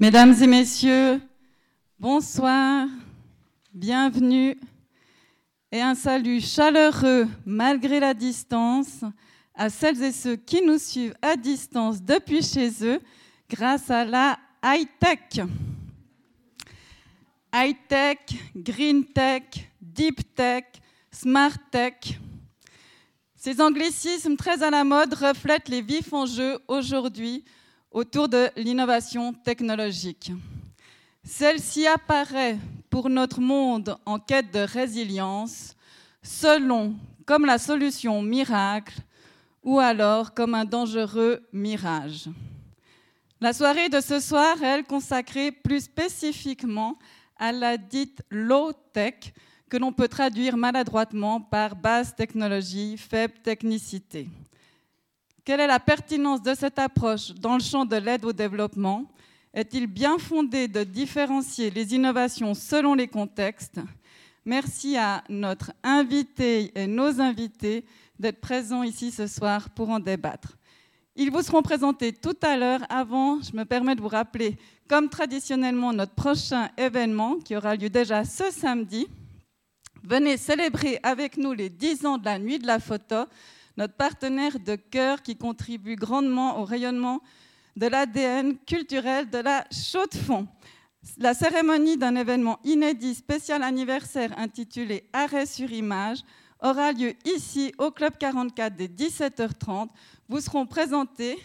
Mesdames et messieurs, bonsoir, bienvenue et un salut chaleureux malgré la distance à celles et ceux qui nous suivent à distance depuis chez eux grâce à la high-tech. High-tech, green tech, deep tech, smart tech. Ces anglicismes très à la mode reflètent les vifs enjeux aujourd'hui autour de l'innovation technologique. Celle-ci apparaît pour notre monde en quête de résilience, selon comme la solution miracle ou alors comme un dangereux mirage. La soirée de ce soir est consacrée plus spécifiquement à la dite low-tech, que l'on peut traduire maladroitement par basse technologie, faible technicité. Quelle est la pertinence de cette approche dans le champ de l'aide au développement? Est-il bien fondé de différencier les innovations selon les contextes? Merci à notre invité et nos invités d'être présents ici ce soir pour en débattre. Ils vous seront présentés tout à l'heure. Avant, je me permets de vous rappeler, comme traditionnellement, notre prochain événement qui aura lieu déjà ce samedi. Venez célébrer avec nous les 10 ans de la Nuit de la Photo notre partenaire de cœur qui contribue grandement au rayonnement de l'ADN culturel de la Chaux-de-Fonds. La cérémonie d'un événement inédit spécial anniversaire intitulé Arrêt sur image aura lieu ici au Club 44 dès 17h30. Vous seront présentés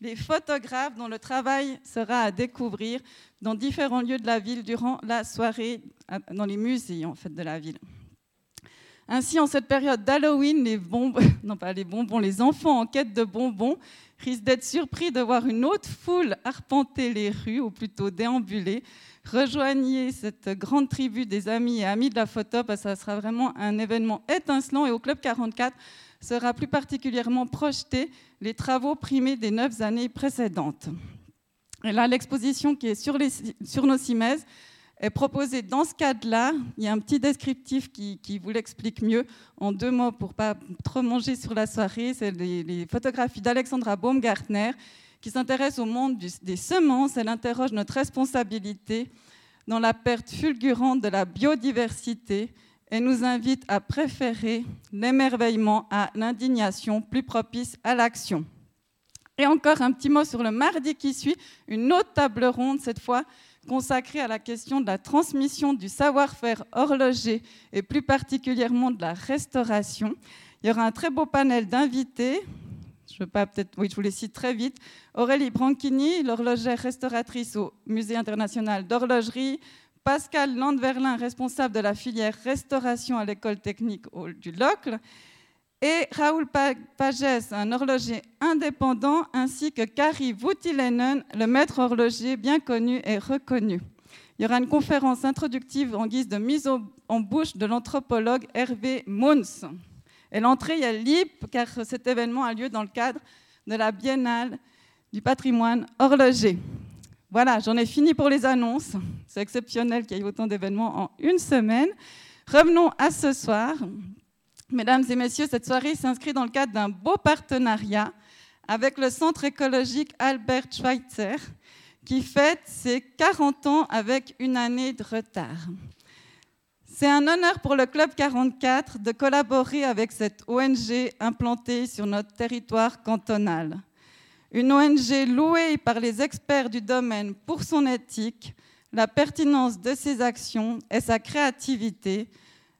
les photographes dont le travail sera à découvrir dans différents lieux de la ville durant la soirée, dans les musées en fait de la ville. Ainsi, en cette période d'Halloween, les non pas les bonbons, les enfants en quête de bonbons risquent d'être surpris de voir une autre foule arpenter les rues, ou plutôt déambuler. Rejoignez cette grande tribu des amis et amis de la photo, parce que ça sera vraiment un événement étincelant. Et au Club 44 sera plus particulièrement projeté les travaux primés des neuf années précédentes. Et là, l'exposition qui est sur nos cimaises est proposé dans ce cadre-là. Il y a un petit descriptif qui, vous l'explique mieux en deux mots pour pas trop manger sur la soirée. C'est les, photographies d'Alexandra Baumgartner qui s'intéresse au monde des semences. Elle interroge notre responsabilité dans la perte fulgurante de la biodiversité et nous invite à préférer l'émerveillement à l'indignation plus propice à l'action. Et encore un petit mot sur le mardi qui suit, une autre table ronde cette fois consacré à la question de la transmission du savoir-faire horloger et plus particulièrement de la restauration. Il y aura un très beau panel d'invités. Je, pas, peut-être, oui, je vous les cite très vite. Aurélie Branchini, l'horlogère restauratrice au Musée international d'horlogerie. Pascal Landverlin, responsable de la filière restauration à l'école technique du Locle et Raoul Pagès, un horloger indépendant, ainsi que Kari Voutilenen, le maître horloger bien connu et reconnu. Il y aura une conférence introductive en guise de mise en bouche de l'anthropologue Hervé Mons. Et l'entrée est libre car cet événement a lieu dans le cadre de la Biennale du patrimoine horloger. Voilà, j'en ai fini pour les annonces. C'est exceptionnel qu'il y ait autant d'événements en une semaine. Revenons à ce soir. Mesdames et messieurs, cette soirée s'inscrit dans le cadre d'un beau partenariat avec le Centre écologique Albert Schweitzer, qui fête ses 40 ans avec une année de retard. C'est un honneur pour le Club 44 de collaborer avec cette ONG implantée sur notre territoire cantonal. Une ONG louée par les experts du domaine pour son éthique, la pertinence de ses actions et sa créativité,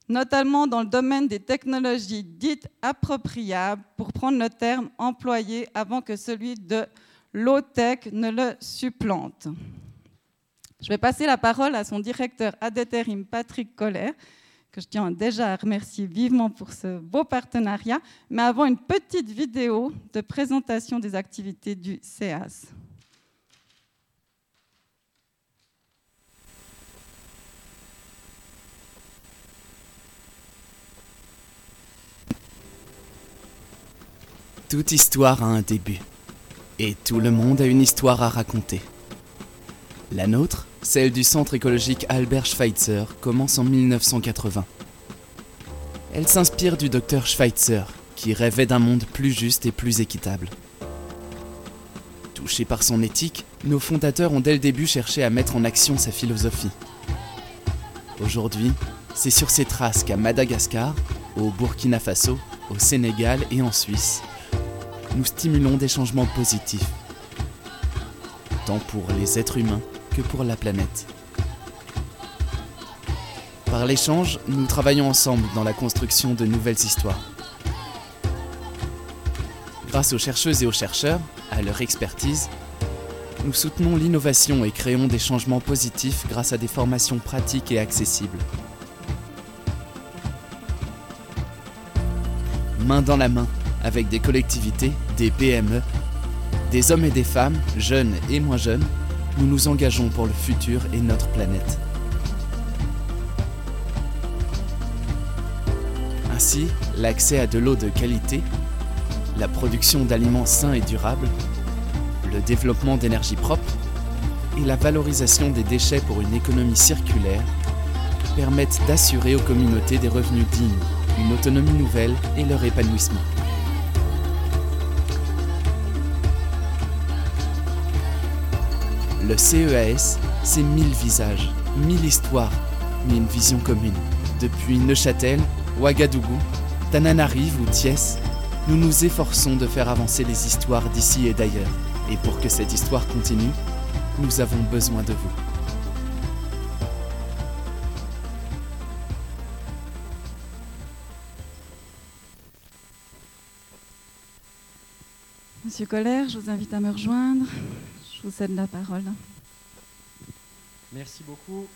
notamment dans le domaine des technologies dites appropriables, pour prendre le terme employé avant que celui de low-tech ne le supplante. Je vais passer la parole à son directeur ad Patrick Coller, que je tiens déjà à remercier vivement pour ce beau partenariat, mais avant une petite vidéo de présentation des activités du CEAS. Toute histoire a un début. Et tout le monde a une histoire à raconter. La nôtre, celle du centre écologique Albert Schweitzer, commence en 1980. Elle s'inspire du docteur Schweitzer, qui rêvait d'un monde plus juste et plus équitable. Touchés par son éthique, nos fondateurs ont dès le début cherché à mettre en action sa philosophie. Aujourd'hui, c'est sur ses traces qu'à Madagascar, au Burkina Faso, au Sénégal et en Suisse, nous stimulons des changements positifs, tant pour les êtres humains que pour la planète. Par l'échange, nous travaillons ensemble dans la construction de nouvelles histoires. Grâce aux chercheuses et aux chercheurs, à leur expertise, nous soutenons l'innovation et créons des changements positifs grâce à des formations pratiques et accessibles. Main dans la main, avec des collectivités, des PME, des hommes et des femmes, jeunes et moins jeunes, nous nous engageons pour le futur et notre planète. Ainsi, l'accès à de l'eau de qualité, la production d'aliments sains et durables, le développement d'énergie propre et la valorisation des déchets pour une économie circulaire permettent d'assurer aux communautés des revenus dignes, une autonomie nouvelle et leur épanouissement. Le CEAS, c'est mille visages, mille histoires, mais une vision commune. Depuis Neuchâtel, Ouagadougou, Tananarive ou Thiès, nous nous efforçons de faire avancer les histoires d'ici et d'ailleurs. Et pour que cette histoire continue, nous avons besoin de vous. Monsieur Colère, je vous invite à me rejoindre. Je vous cède la parole. Merci beaucoup.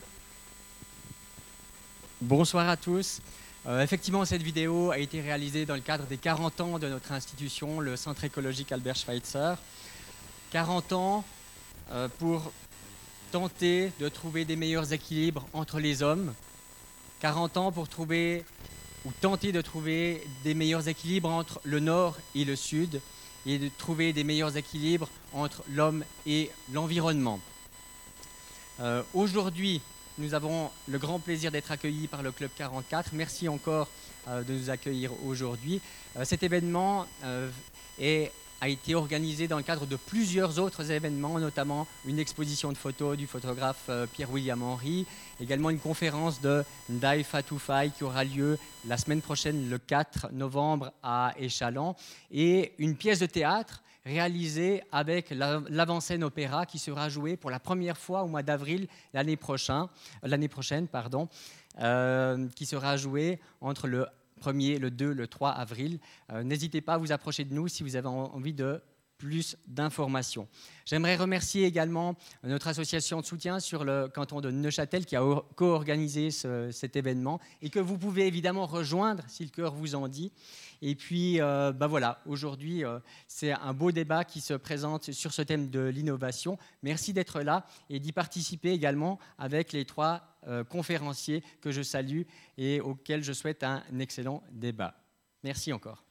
Bonsoir à tous. Euh, effectivement, cette vidéo a été réalisée dans le cadre des 40 ans de notre institution, le Centre écologique Albert Schweitzer. 40 ans euh, pour tenter de trouver des meilleurs équilibres entre les hommes. 40 ans pour trouver ou tenter de trouver des meilleurs équilibres entre le nord et le sud et de trouver des meilleurs équilibres entre l'homme et l'environnement. Euh, aujourd'hui, nous avons le grand plaisir d'être accueillis par le Club 44. Merci encore euh, de nous accueillir aujourd'hui. Euh, cet événement est a été organisé dans le cadre de plusieurs autres événements, notamment une exposition de photos du photographe euh, Pierre-William Henry, également une conférence de Ndai Fatoufai qui aura lieu la semaine prochaine, le 4 novembre, à Échalon, et une pièce de théâtre réalisée avec l'avant-scène opéra qui sera jouée pour la première fois au mois d'avril l'année prochaine, l'année prochaine pardon, euh, qui sera jouée entre le 1er, le 2, le 3 avril. Euh, n'hésitez pas à vous approcher de nous si vous avez envie de plus d'informations. J'aimerais remercier également notre association de soutien sur le canton de Neuchâtel qui a co-organisé cet événement et que vous pouvez évidemment rejoindre si le cœur vous en dit. Et puis, ben voilà, aujourd'hui, euh, c'est un beau débat qui se présente sur ce thème de l'innovation. Merci d'être là et d'y participer également avec les trois euh, conférenciers que je salue et auxquels je souhaite un excellent débat. Merci encore.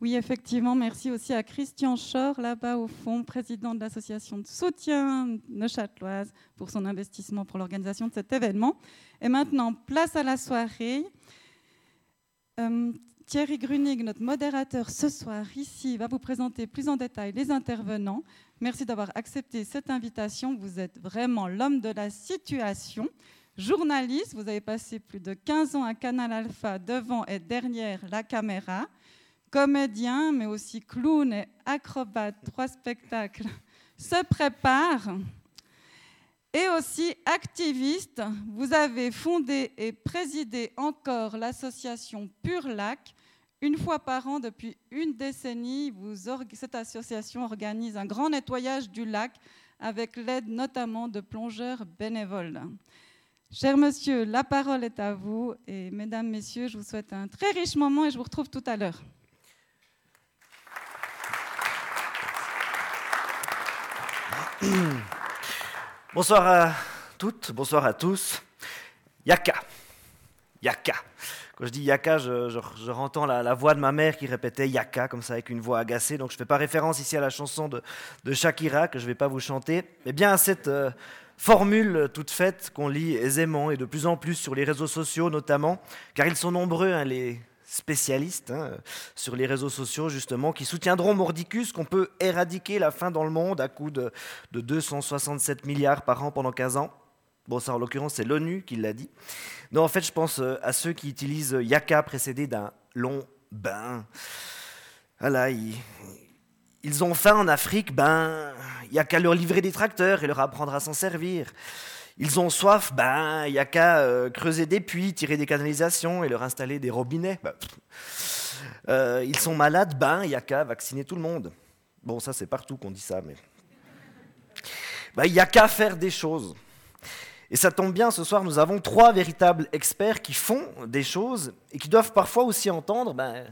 Oui, effectivement, merci aussi à Christian Schor, là-bas au fond, président de l'association de soutien neuchâteloise, pour son investissement pour l'organisation de cet événement. Et maintenant, place à la soirée. Euh, Thierry Grunig, notre modérateur ce soir ici, va vous présenter plus en détail les intervenants. Merci d'avoir accepté cette invitation. Vous êtes vraiment l'homme de la situation. Journaliste, vous avez passé plus de 15 ans à Canal Alpha devant et derrière la caméra comédien, mais aussi clown et acrobate, trois spectacles, se prépare. Et aussi activiste, vous avez fondé et présidé encore l'association Pure Lac. Une fois par an, depuis une décennie, cette association organise un grand nettoyage du lac avec l'aide notamment de plongeurs bénévoles. Cher monsieur, la parole est à vous et mesdames, messieurs, je vous souhaite un très riche moment et je vous retrouve tout à l'heure. bonsoir à toutes, bonsoir à tous. Yaka. Yaka. Quand je dis Yaka, je, je, entends la, voix de ma mère qui répétait Yaka, comme ça, avec une voix agacée. Donc je ne fais pas référence ici à la chanson de, Shakira, que je ne vais pas vous chanter, mais bien à cette euh, Formule toute faite qu'on lit aisément et de plus en plus sur les réseaux sociaux notamment, car ils sont nombreux, hein, les spécialistes hein, sur les réseaux sociaux justement, qui soutiendront mordicus qu'on peut éradiquer la faim dans le monde à coût de, de 267 milliards par an pendant 15 ans. Bon, ça en l'occurrence, c'est l'ONU qui l'a dit. Non, en fait, je pense euh, à ceux qui utilisent Yaka précédé d'un long bain. Voilà, ils, ils ont faim en Afrique, ben, il a qu'à leur livrer des tracteurs et leur apprendre à s'en servir. Ils ont soif, ben, il n'y a qu'à euh, creuser des puits, tirer des canalisations et leur installer des robinets. Ben, euh, ils sont malades, ben, il n'y a qu'à vacciner tout le monde. Bon, ça, c'est partout qu'on dit ça, mais. Il n'y a qu'à faire des choses. Et ça tombe bien, ce soir, nous avons trois véritables experts qui font des choses et qui doivent parfois aussi entendre, ben,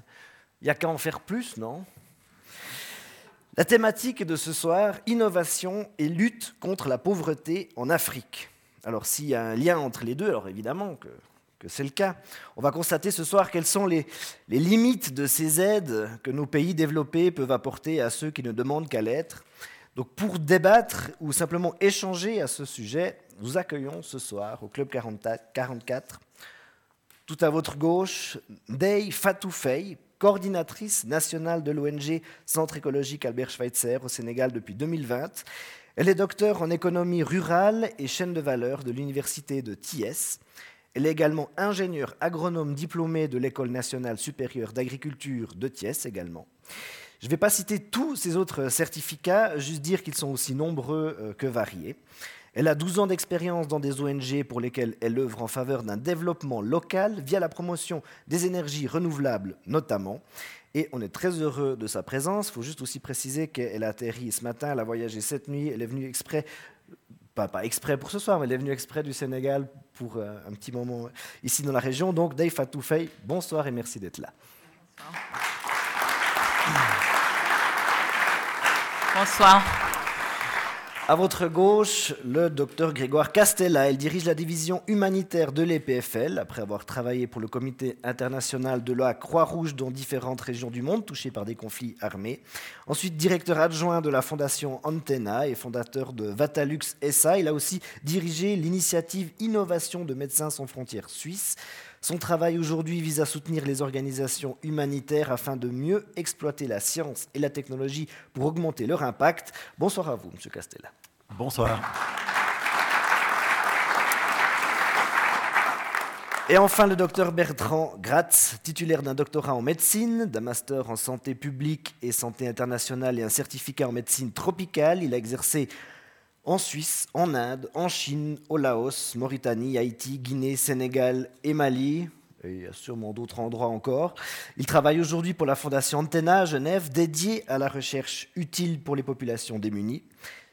il n'y a qu'à en faire plus, non? La thématique de ce soir, innovation et lutte contre la pauvreté en Afrique. Alors s'il y a un lien entre les deux, alors évidemment que, c'est le cas. On va constater ce soir quelles sont les, limites de ces aides que nos pays développés peuvent apporter à ceux qui ne demandent qu'à l'être. Donc pour débattre ou simplement échanger à ce sujet, nous accueillons ce soir au Club 44, tout à votre gauche, Dey Fatoufei, coordinatrice nationale de l'ONG Centre écologique Albert Schweitzer au Sénégal depuis 2020. Elle est docteur en économie rurale et chaîne de valeur de l'université de Thiès. Elle est également ingénieure agronome diplômée de l'École nationale supérieure d'agriculture de Thiès également. Je ne vais pas citer tous ces autres certificats, juste dire qu'ils sont aussi nombreux euh, que variés. Elle a 12 ans d'expérience dans des ONG pour lesquelles elle œuvre en faveur d'un développement local via la promotion des énergies renouvelables notamment. Et on est très heureux de sa présence. Il faut juste aussi préciser qu'elle a atterri ce matin, elle a voyagé cette nuit, elle est venue exprès, pas, exprès pour ce soir, mais elle est venue exprès du Sénégal pour euh, un petit moment ici dans la région. Donc, Dave Fatoufei, bonsoir et merci d'être là. Bonsoir. À votre gauche, le docteur Grégoire Castella. Il dirige la division humanitaire de l'EPFL, après avoir travaillé pour le comité international de la Croix-Rouge dans différentes régions du monde touchées par des conflits armés. Ensuite, directeur adjoint de la fondation Antenna et fondateur de Vatalux SA. Il a aussi dirigé l'initiative Innovation de Médecins sans frontières suisse. Son travail aujourd'hui vise à soutenir les organisations humanitaires afin de mieux exploiter la science et la technologie pour augmenter leur impact. Bonsoir à vous, Monsieur Castella. Bonsoir. Et enfin, le docteur Bertrand Gratz, titulaire d'un doctorat en médecine, d'un master en santé publique et santé internationale et un certificat en médecine tropicale. Il a exercé en Suisse, en Inde, en Chine, au Laos, Mauritanie, Haïti, Guinée, Sénégal et Mali. Et il y a sûrement d'autres endroits encore. Il travaille aujourd'hui pour la Fondation Antenna à Genève, dédiée à la recherche utile pour les populations démunies.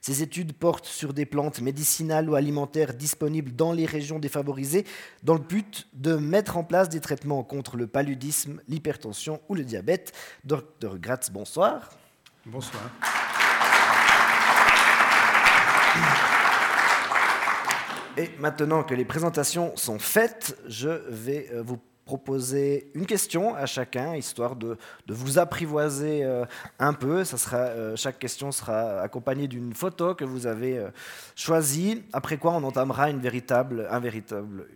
Ses études portent sur des plantes médicinales ou alimentaires disponibles dans les régions défavorisées, dans le but de mettre en place des traitements contre le paludisme, l'hypertension ou le diabète. Docteur Gratz, bonsoir. Bonsoir. Et maintenant que les présentations sont faites, je vais euh, vous proposer une question à chacun, histoire de, vous apprivoiser euh, un peu. Euh, chaque question sera accompagnée d'une photo que vous avez choisie, après quoi on entamera une véritable, un, véritable,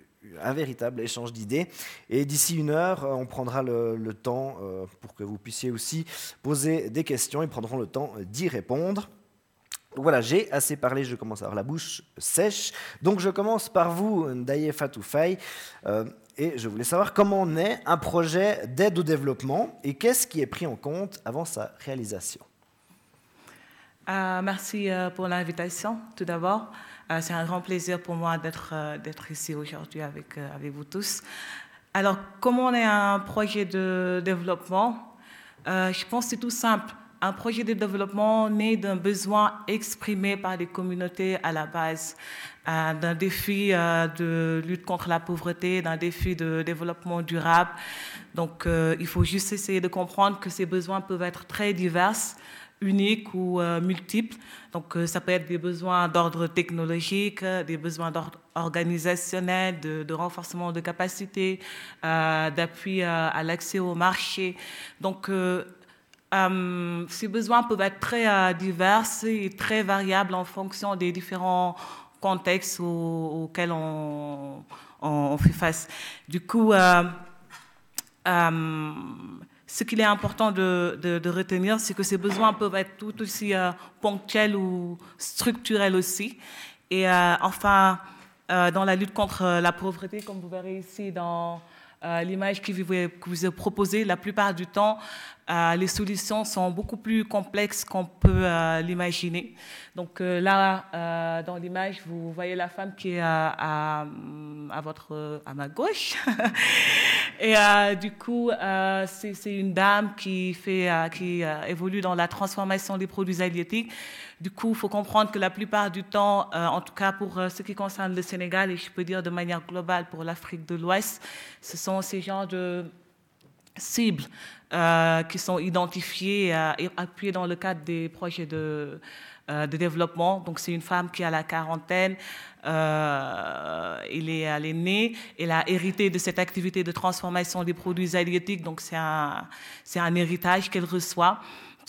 un véritable échange d'idées. Et d'ici une heure, on prendra le, le temps pour que vous puissiez aussi poser des questions, ils prendront le temps d'y répondre voilà, j'ai assez parlé, je commence à avoir la bouche sèche. Donc je commence par vous, Ndaye Fatoufay, euh, et je voulais savoir comment naît un projet d'aide au développement et qu'est-ce qui est pris en compte avant sa réalisation. Euh, merci euh, pour l'invitation, tout d'abord. C'est un grand plaisir pour moi d'être ici aujourd'hui avec, avec vous tous. Alors, comment naît un projet de développement? Je pense que c'est tout simple un projet de développement né d'un besoin exprimé par les communautés à la base, euh, d'un défi euh, de lutte contre la pauvreté, d'un défi de développement durable. Donc euh, il faut juste essayer de comprendre que ces besoins peuvent être très divers uniques ou multiples. Donc ça peut être des besoins d'ordre technologique, des besoins d'ordre organisationnel, de, de, renforcement de capacité, d'appui à l'accès au marché. Donc ces besoins peuvent être très euh, divers et très variables en fonction des différents contexte auquel on, on, fait face. Du coup, ce qu'il est important de, retenir, c'est que ces besoins peuvent être tout aussi ponctuels ou structurels aussi. Et enfin, dans la lutte contre la pauvreté, comme vous verrez ici dans l'image que vous est proposée, la plupart du temps, euh, les solutions sont beaucoup plus complexes qu'on peut euh, l'imaginer. Donc euh, là, dans l'image, vous voyez la femme qui est à, votre, à ma gauche. Et du coup, c'est une dame qui, fait, qui évolue dans la transformation des produits halieutiques. Du coup, il faut comprendre que la plupart du temps, en tout cas pour ce qui concerne le Sénégal, et je peux dire de manière globale pour l'Afrique de l'Ouest, ce sont ces genres de cibles euh, qui sont identifiées et appuyées dans le cadre des projets de, euh, développement. Donc, c'est une femme qui a la quarantaine, euh, elle, est, elle est née, elle a hérité de cette activité de transformation des produits halieutiques, donc c'est un héritage qu'elle reçoit.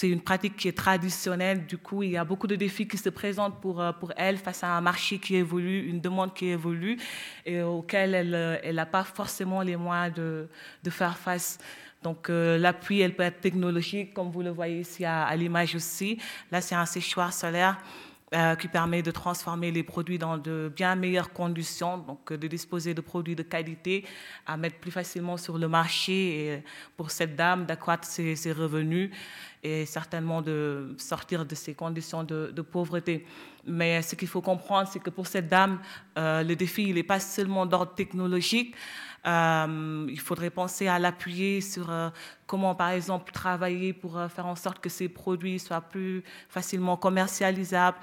C'est une pratique qui est traditionnelle, du coup, il y a beaucoup de défis qui se présentent pour, pour elle face à un marché qui évolue, une demande qui évolue et auquel elle n'a pas forcément les moyens de, de faire face. Donc euh, l'appui, elle peut être technologique, comme vous le voyez ici à, l'image aussi. Là, c'est un séchoir solaire euh, qui permet de transformer les produits dans de bien meilleures conditions, donc euh, de disposer de produits de qualité à mettre plus facilement sur le marché et pour cette dame d'accroître ses, revenus et certainement de sortir de ces conditions de, pauvreté. Mais ce qu'il faut comprendre, c'est que pour cette dame, le défi, il n'est pas seulement d'ordre technologique, euh, il faudrait penser à l'appuyer sur euh, comment, par exemple, travailler pour euh, faire en sorte que ces produits soient plus facilement commercialisables,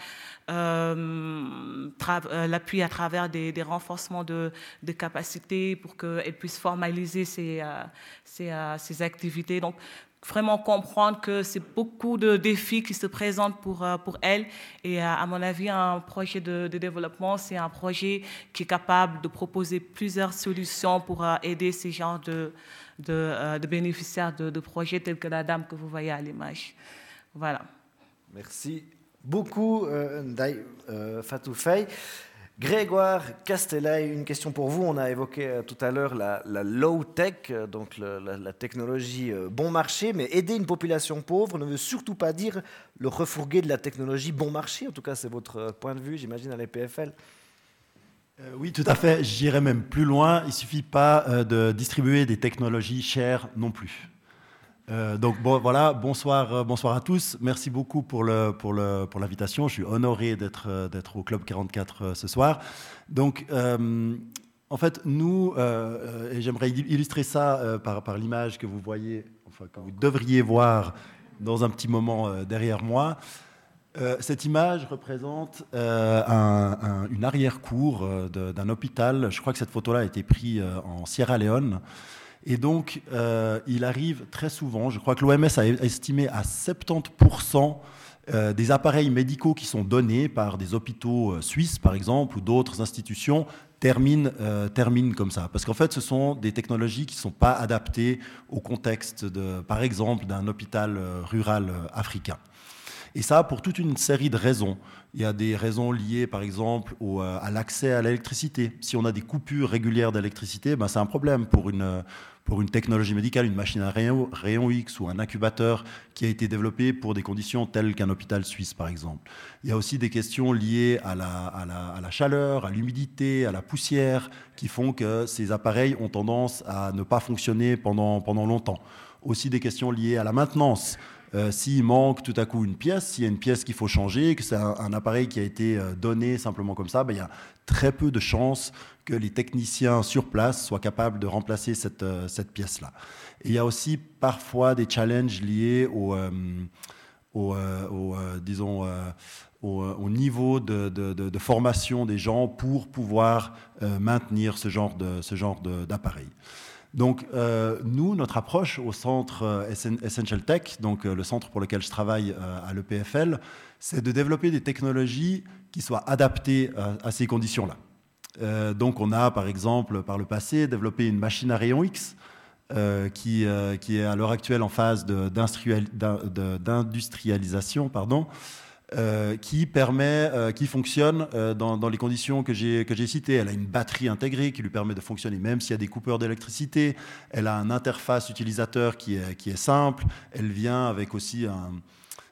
l'appuyer à travers des, renforcements de, capacités pour qu'elle puisse formaliser ses, ses, activités. Donc, vraiment comprendre que c'est beaucoup de défis qui se présentent pour, euh, pour elle. Et euh, à mon avis, un projet de, développement, c'est un projet qui est capable de proposer plusieurs solutions pour euh, aider ces genres de, de, bénéficiaires de, projets tels que la dame que vous voyez à l'image. Voilà. Merci beaucoup, Ndai. Grégoire Castellay, une question pour vous. On a évoqué euh, tout à l'heure la, low-tech, euh, donc la, technologie euh, bon marché, mais aider une population pauvre ne veut surtout pas dire le refourguer de la technologie bon marché. En tout cas, c'est votre point de vue, j'imagine, à l'EPFL. oui, tout à fait. J'irai même plus loin. Il suffit pas de distribuer des technologies chères non plus. Euh, donc voilà, bonsoir, euh, bonsoir à tous. Merci beaucoup pour l'invitation. Je suis honoré d'être euh, au club 44 ce soir. Donc en fait, nous, et j'aimerais illustrer ça par, par l'image que vous voyez, enfin que vous devriez voir dans un petit moment derrière moi. cette image représente une arrière-cour d'un hôpital. Je crois que cette photo-là a été prise en Sierra Leone. Et donc, euh, il arrive très souvent, je crois que l'OMS a estimé à 70% euh, des appareils médicaux qui sont donnés par des hôpitaux euh, suisses, par exemple, ou d'autres institutions, terminent, comme ça. Parce qu'en fait, ce sont des technologies qui ne sont pas adaptées au contexte, de, par exemple, d'un hôpital rural africain. Et ça, pour toute une série de raisons. Il y a des raisons liées, par exemple, à l'accès à l'électricité. Si on a des coupures régulières d'électricité, ben, c'est un problème pour une, pour une technologie médicale, une machine à rayon, X ou un incubateur qui a été développé pour des conditions telles qu'un hôpital suisse, par exemple. Il y a aussi des questions liées à la, chaleur, à l'humidité, à la poussière, qui font que ces appareils ont tendance à ne pas fonctionner pendant longtemps. Aussi des questions liées à la maintenance. Euh, s'il manque tout à coup une pièce, s'il y a une pièce qu'il faut changer, que c'est un, appareil qui a été euh, donné simplement comme ça, ben, il y a très peu de chances que les techniciens sur place soient capables de remplacer cette, euh, pièce-là. il y a aussi parfois des challenges liés au, disons, au, niveau de, de, formation des gens pour pouvoir maintenir ce genre d'appareil. Donc, euh, nous, notre approche au centre euh, Essential Tech, donc euh, le centre pour lequel je travaille à l'EPFL, c'est de développer des technologies qui soient adaptées à, ces conditions-là. donc, on a, par exemple, par le passé, développé une machine à rayon X qui, qui, est à l'heure actuelle en phase d'industrialisation, pardon, qui permet, qui fonctionne dans, les conditions que j'ai citées. Elle a une batterie intégrée qui lui permet de fonctionner même s'il y a des coupeurs d'électricité. Elle a une interface utilisateur qui est, qui est simple. Elle vient avec aussi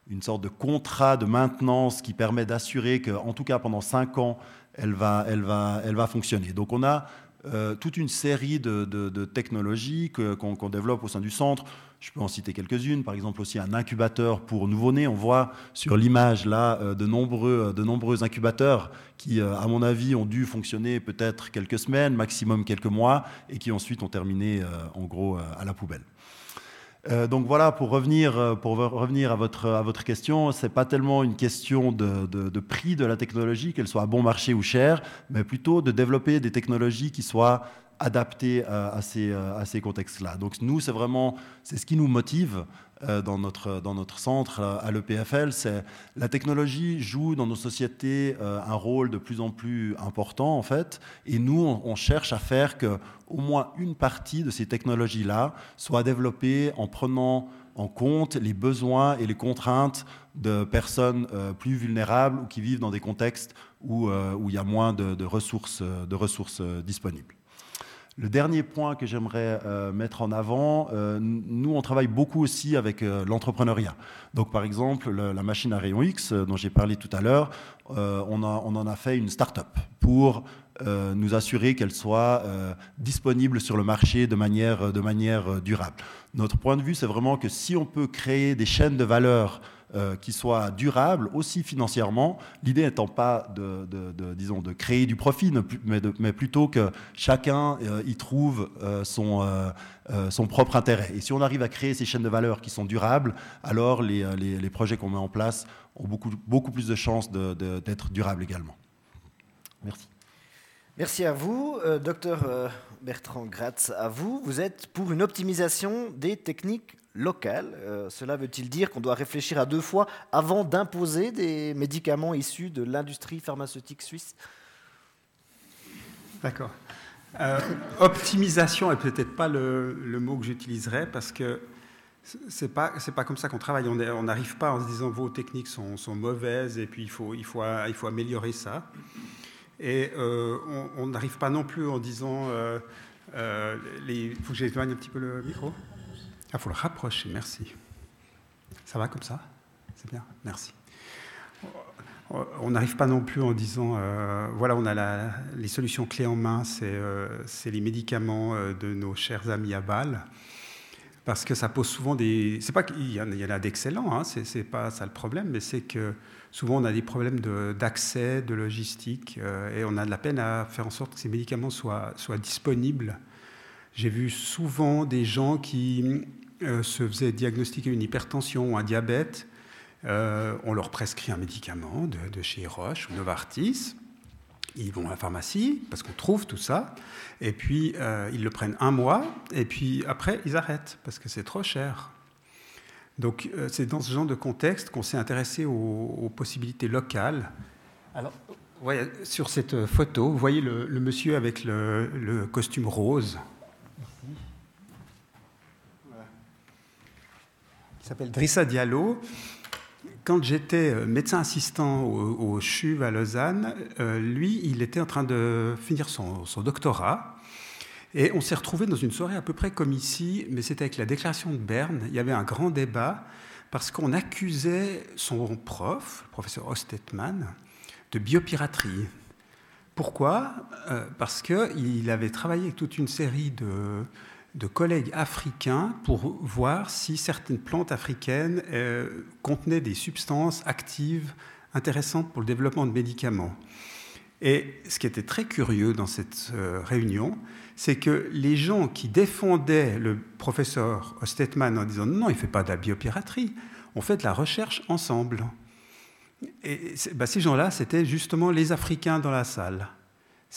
une sorte de contrat de maintenance qui permet d'assurer qu'en tout cas pendant 5 ans, elle va, elle va, elle va fonctionner. Donc on a euh, toute une série de, technologies qu'on développe au sein du centre. Je peux en citer quelques-unes, par exemple aussi un incubateur pour nouveau-nés. On voit sur l'image là euh, de nombreux, de nombreux incubateurs qui, euh, à mon avis, ont dû fonctionner peut-être quelques semaines, maximum quelques mois, et qui ensuite ont terminé en gros à la poubelle. Euh, donc voilà, pour revenir, euh, pour revenir à, votre, à votre question, ce n'est pas tellement une question de, prix de la technologie, qu'elle soit à bon marché ou chère, mais plutôt de développer des technologies qui soient adaptées euh, à, ces, à ces contextes-là. Donc nous, c'est vraiment c'est ce qui nous motive dans, notre, dans notre centre à l'EPFL, c'est la technologie joue dans nos sociétés euh, un rôle de plus en plus important en fait, et nous on, cherche à faire que au moins une partie de ces technologies-là soit développée en prenant en compte les besoins et les contraintes de personnes euh, plus vulnérables ou qui vivent dans des contextes où, où il y a moins de ressources, de ressources disponibles. Le dernier point que j'aimerais euh, mettre en avant, euh, nous, on travaille beaucoup aussi avec euh, l'entrepreneuriat. Donc, par exemple, la machine à rayon X, dont j'ai parlé tout à l'heure, on, en a fait une start-up pour nous assurer qu'elle soit disponible sur le marché de manière durable. Notre point de vue, c'est vraiment que si on peut créer des chaînes de valeur euh, qui soit durable aussi financièrement. L'idée n'étant pas de, disons, de créer du profit, mais, plutôt que chacun euh, y trouve euh, son, son propre intérêt. Et si on arrive à créer ces chaînes de valeur qui sont durables, alors les, les, projets qu'on met en place ont beaucoup, beaucoup plus de chances d'être durables également. Merci. Merci à vous, docteur Bertrand Gratz. À vous, vous êtes pour une optimisation des techniques local. Euh, cela veut-il dire qu'on doit réfléchir à deux fois avant d'imposer des médicaments issus de l'industrie pharmaceutique suisse? D'accord. Euh, optimisation est peut-être pas le, mot que j'utiliserais parce que c'est pas c'est pas comme ça qu'on travaille. On n'arrive pas en se disant vos techniques sont, mauvaises et puis il faut il faut il faut améliorer ça. Et euh, on n'arrive pas non plus en disant il faut que j'éloigne un petit peu le micro. Il faut le rapprocher, merci. Ça va comme ça? C'est bien, merci. On n'arrive pas non plus en disant, euh, voilà, on a les solutions clés en main, c'est euh, les médicaments euh, de nos chers amis à Bâle, parce que ça pose souvent des... C'est pas qu'il y, en a d'excellents, hein, c'est pas ça le problème, mais c'est que souvent on a des problèmes d'accès, de, logistique, et on a de la peine à faire en sorte que ces médicaments soient, soient disponibles. J'ai vu souvent des gens qui se faisaient diagnostiquer une hypertension ou un diabète, euh, on leur prescrit un médicament de, chez Roche ou Novartis. Ils vont à la pharmacie parce qu'on trouve tout ça, et puis euh, ils le prennent un mois, et puis après ils arrêtent parce que c'est trop cher. Donc c'est dans ce genre de contexte qu'on s'est intéressé aux, possibilités locales. Alors, sur cette photo, vous voyez le, monsieur avec le costume rose. Qui s'appelle Drissa Diallo. Quand j'étais euh, médecin assistant au, CHUV à Lausanne, euh, lui, il était en train de finir son, doctorat. Et on s'est retrouvé dans une soirée à peu près comme ici, mais c'était avec la déclaration de Berne. Il y avait un grand débat parce qu'on accusait son prof, le professeur Ostetman, de biopiraterie. Pourquoi? Euh, Parce qu'il avait travaillé avec toute une série de, de collègues africains pour voir si certaines plantes africaines euh, contenaient des substances actives intéressantes pour le développement de médicaments. Et ce qui était très curieux dans cette euh, réunion, c'est que les gens qui défendaient le professeur Ostetman en disant non, il ne fait pas de la biopiraterie, ont fait de la recherche ensemble. Et bah, ces gens-là, c'était justement les Africains dans la salle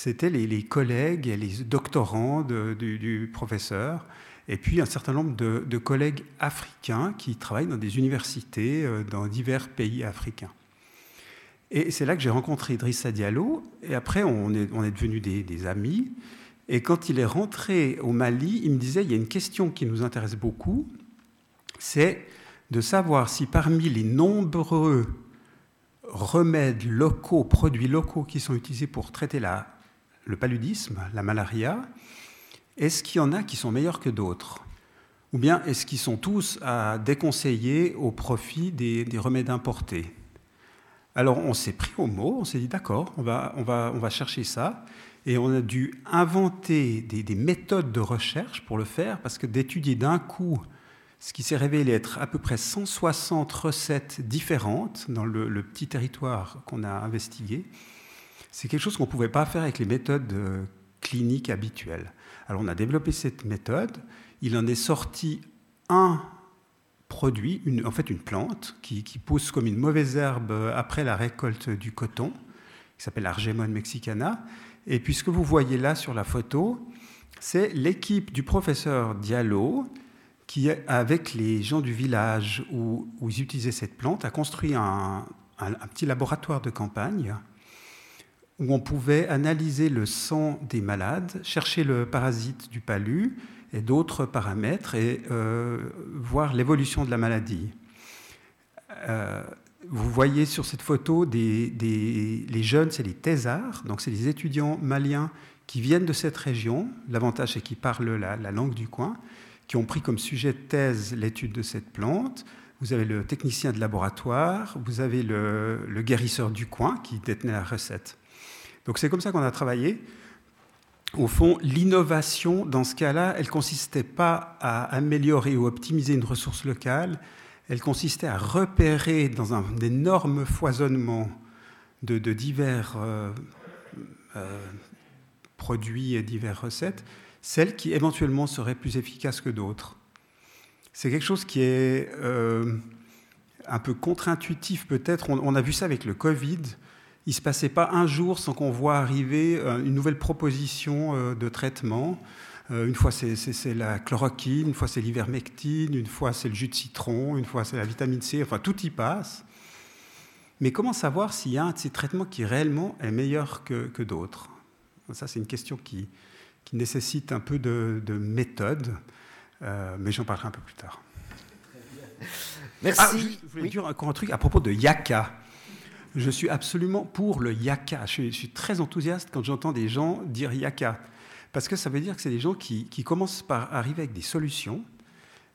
c'était les, collègues et les doctorants du, professeur, et puis un certain nombre de, collègues africains qui travaillent dans des universités euh, dans divers pays africains. Et c'est là que j'ai rencontré Idrissa Diallo, et après on est, on devenus des, amis. Et quand il est rentré au Mali, il me disait, il y a une question qui nous intéresse beaucoup, c'est de savoir si parmi les nombreux remèdes locaux, produits locaux qui sont utilisés pour traiter la, le paludisme, la malaria, est-ce qu'il y en a qui sont meilleurs que d'autres? Ou bien est-ce qu'ils sont tous à déconseiller au profit des, remèdes importés? Alors on s'est pris au mot, on s'est dit d'accord, on va, on, va, on va chercher ça. Et on a dû inventer des, méthodes de recherche pour le faire, parce que d'étudier d'un coup ce qui s'est révélé être à peu près 160 recettes différentes dans le, petit territoire qu'on a investigué, c'est quelque chose qu'on ne pouvait pas faire avec les méthodes euh, cliniques habituelles. Alors on a développé cette méthode, il en est sorti un produit, en fait une plante, qui, pousse comme une mauvaise herbe après la récolte du coton, qui s'appelle Argemone mexicana. Et puis ce que vous voyez là sur la photo, c'est l'équipe du professeur Diallo qui, avec les gens du village où, ils utilisaient cette plante, a construit un, petit laboratoire de campagne où on pouvait analyser le sang des malades, chercher le parasite du palu et d'autres paramètres et euh, voir l'évolution de la maladie. Euh, vous voyez sur cette photo des, les jeunes, c'est les thésards, donc c'est les étudiants maliens qui viennent de cette région. L'avantage, c'est qu'ils parlent la langue du coin qui ont pris comme sujet de thèse l'étude de cette plante. Vous avez le technicien de laboratoire, vous avez le, guérisseur du coin qui détenait la recette. Donc c'est comme ça qu'on a travaillé. Au fond, l'innovation, dans ce cas-là, elle consistait pas à améliorer ou optimiser une ressource locale, elle consistait à repérer dans un énorme foisonnement de, divers euh, euh, produits et diverses recettes, celles qui éventuellement seraient plus efficaces que d'autres. C'est quelque chose qui est euh, un peu contre-intuitif peut-être. On, a vu ça avec le Covid. Il ne se passait pas un jour sans qu'on voit arriver euh, une nouvelle proposition euh, de traitement. Une fois c'est la chloroquine, une fois c'est l'ivermectine, une fois c'est le jus de citron, une fois c'est la vitamine C, enfin tout y passe. Mais comment savoir s'il y a un de ces traitements qui réellement est meilleur que, que d'autres? Ça c'est une question qui, qui nécessite un peu de, méthode, euh, mais j'en parlerai un peu plus tard. Merci. Ah, je voulais dire encore un truc à propos de Yaka. Je suis absolument pour le Yaka. Je suis, très enthousiaste quand j'entends des gens dire Yaka. Parce que ça veut dire que c'est des gens qui, commencent par arriver avec des solutions.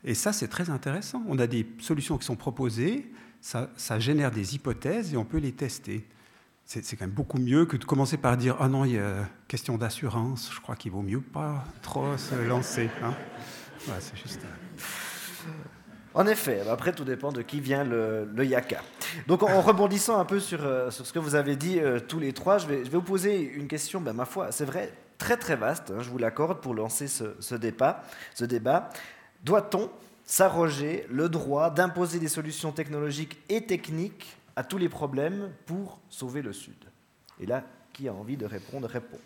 Et ça, c'est très intéressant. On a des solutions qui sont proposées, ça, génère des hypothèses et on peut les tester c'est quand même beaucoup mieux que de commencer par dire Ah non, il y a question d'assurance, je crois qu'il vaut mieux pas trop se lancer. Hein. c'est juste. En effet, après tout dépend de qui vient le, yaka. Donc en rebondissant un peu sur, euh, sur ce que vous avez dit euh, tous les trois, je vais, vous poser une question, ben, ma foi, c'est vrai, très très vaste, hein, je vous l'accorde pour lancer ce, ce, débat. Ce débat. Doit-on s'arroger le droit d'imposer des solutions technologiques et techniques à tous les problèmes pour sauver le Sud? Et là, qui a envie de répondre, répond.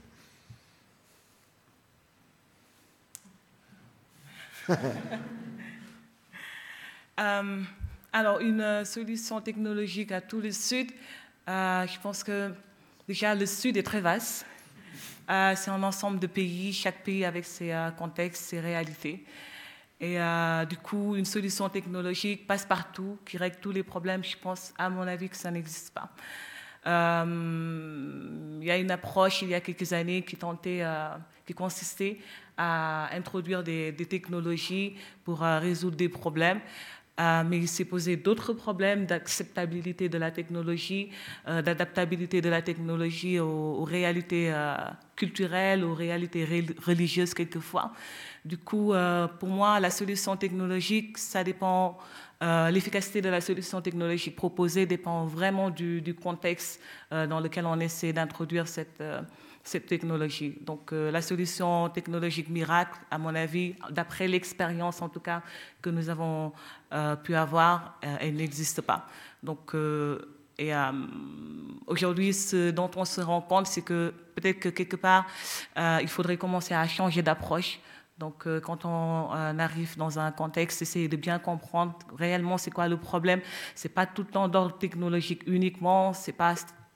Euh, alors, une solution technologique à tout le Sud, euh, je pense que déjà le Sud est très vaste. Euh, c'est un ensemble de pays, chaque pays avec ses contextes, ses réalités. Et euh, du coup, une solution technologique passe partout, qui règle tous les problèmes. Je pense, à mon avis, que ça n'existe pas. Euh, il y a une approche il y a quelques années qui euh, consistait à introduire des technologies pour résoudre des problèmes. Mais il s'est posé d'autres problèmes d'acceptabilité de la technologie, d'adaptabilité de la technologie aux, réalités culturelles, aux réalités religieuses quelquefois. Du coup, euh, pour moi, la solution technologique, ça dépend, euh, l'efficacité de la solution technologique proposée dépend vraiment du, contexte euh, dans lequel on essaie d'introduire cette technologie. Donc, la solution technologique miracle, à mon avis, d'après l'expérience en tout cas que nous avons pu avoir, elle n'existe pas. Donc, et aujourd'hui, ce dont on se rend compte, c'est que peut-être que quelque part, il faudrait commencer à changer d'approche. Donc, euh, quand on euh, arrive dans un contexte, essayer de bien comprendre réellement c'est quoi le problème. C'est pas tout le temps d'ordre technologique uniquement, c'est pas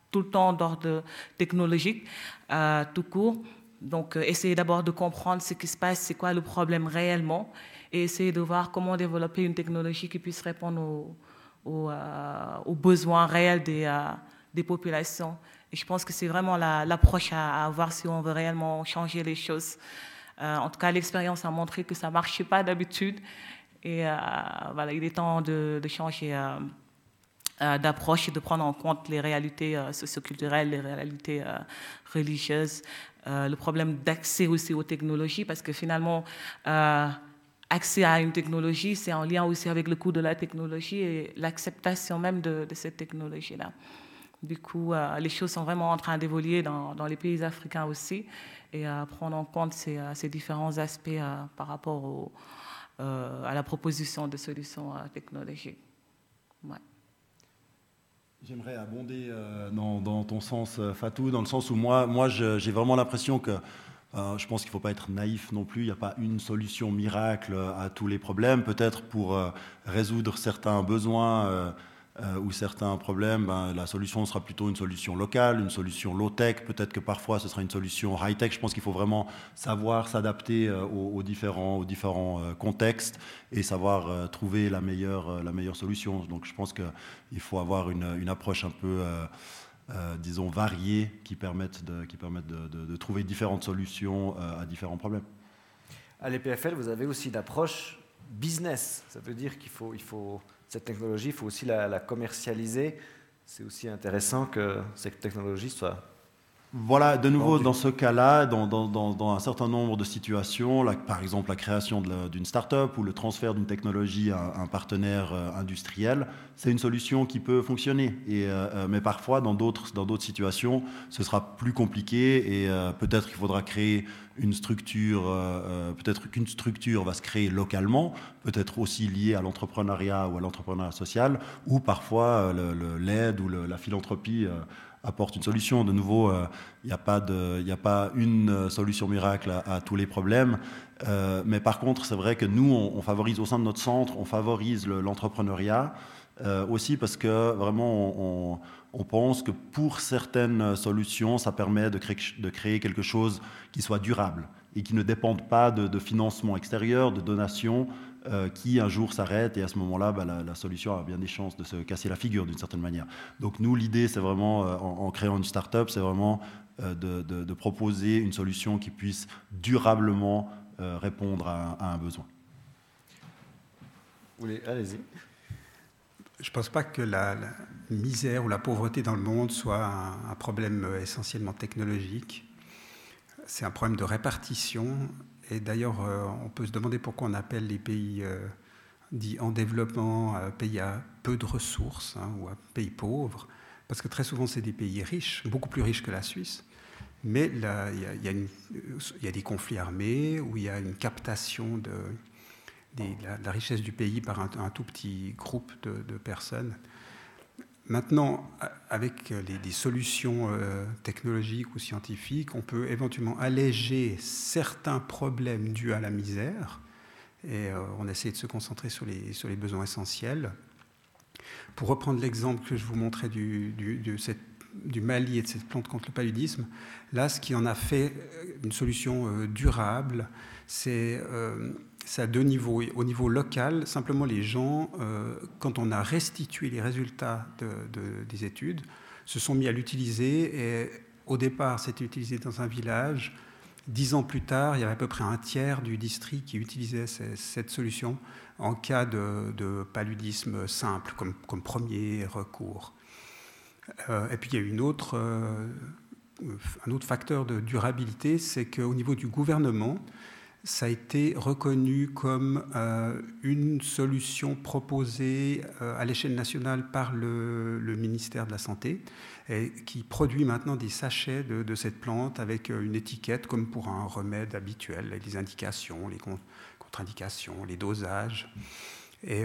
tout le temps d'ordre technologique euh, tout court. Donc, essayer d'abord de comprendre ce qui se passe, c'est quoi le problème réellement, et essayer de voir comment développer une technologie qui puisse répondre aux, besoins réels des, des, populations. Et je pense que c'est vraiment l'approche à, avoir si on veut réellement changer les choses. en tout cas, l'expérience a montré que ça ne marchait pas d'habitude. Et voilà, il est temps de, de changer euh, d'approche et de prendre en compte les réalités euh, socioculturelles, les réalités euh, religieuses, le problème d'accès aussi aux technologies, parce que finalement, accès à une technologie, c'est en lien aussi avec le coût de la technologie et l'acceptation même de, cette technologie-là. Du coup, les choses sont vraiment en train d'évoluer dans, les pays africains aussi et à prendre en compte ces, ces différents aspects par rapport à la proposition de solutions technologiques. Ouais. J'aimerais abonder euh, dans, ton sens, euh, Fatou, dans le sens où moi, moi j'ai vraiment l'impression que euh, je pense qu'il ne faut pas être naïf non plus. Il n'y a pas une solution miracle à tous les problèmes. Peut-être pour résoudre certains besoins euh, ou certains problèmes, ben, la solution sera plutôt une solution locale, une solution low-tech. Peut-être que parfois ce sera une solution high-tech. Je pense qu'il faut vraiment savoir s'adapter euh, aux, différents, euh, contextes et savoir trouver la meilleure, solution. Donc je pense qu'il faut avoir une, approche un peu, disons, variée qui permette, de, trouver différentes solutions à différents problèmes. À l'EPFL, vous avez aussi une approche business. Ça veut dire qu'il faut, il faut cette technologie, il faut aussi la, commercialiser. C'est aussi intéressant que cette technologie soit voilà, de nouveau, dans ce cas-là, dans, un certain nombre de situations, par exemple la création d'une start-up ou le transfert d'une technologie à un partenaire euh, industriel, c'est une solution qui peut fonctionner. Et, euh, euh, mais parfois, dans d'autres situations, ce sera plus compliqué et peut-être qu'il faudra créer une structure, peut-être qu'une structure va se créer localement, peut-être aussi liée à l'entrepreneuriat ou à l'entrepreneuriat social, ou parfois l'aide ou la philanthropie apporte une solution. De nouveau, il euh, n'y a, pas une euh, solution miracle à, tous les problèmes. Euh, mais par contre, c'est vrai que nous, on, favorise au sein de notre centre, on favorise l'entrepreneuriat. aussi parce que vraiment, on, pense que pour certaines solutions, ça permet de créer, quelque chose qui soit durable et qui ne dépende pas de, de financement extérieur, de donations, euh, qui un jour s'arrête et à ce moment-là, bah, la, solution a bien des chances de se casser la figure d'une certaine manière. Donc nous, l'idée, c'est vraiment, euh, en, créant une start-up, c'est vraiment euh, de, proposer une solution qui puisse durablement répondre à, un besoin. Allez-y. Je ne pense pas que la, misère ou la pauvreté dans le monde soit un problème essentiellement technologique. C'est un problème de répartition et d'ailleurs, euh, on peut se demander pourquoi on appelle les pays euh, dits en développement euh, pays à peu de ressources hein, ou pays pauvres, parce que très souvent, c'est des pays riches, beaucoup plus riches que la Suisse. Mais il y, a des conflits armés où il y a une captation de, la, richesse du pays par un, tout petit groupe de personnes. Maintenant, avec des solutions euh, technologiques ou scientifiques, on peut éventuellement alléger certains problèmes dus à la misère, et euh, on essaie de se concentrer sur les, besoins essentiels. Pour reprendre l'exemple que je vous montrais du, Mali et de cette plante contre le paludisme, là, ce qui en a fait une solution euh, durable, c'est c'est à deux niveaux. Au niveau local, simplement les gens, euh, quand on a restitué les résultats des études, se sont mis à l'utiliser. Et au départ, c'était utilisé dans un village. Dix ans plus tard, il y avait à peu près un tiers du district qui utilisait cette solution en cas de, paludisme simple, comme, premier recours. Euh, et puis il y a une autre, euh, un autre facteur de durabilité, c'est qu'au niveau du gouvernement, ça a été reconnu comme euh, une solution proposée euh, à l'échelle nationale par le, ministère de la Santé qui produit maintenant des sachets de, cette plante avec euh, une étiquette comme pour un remède habituel, avec les indications, les contre-indications, les dosages. Et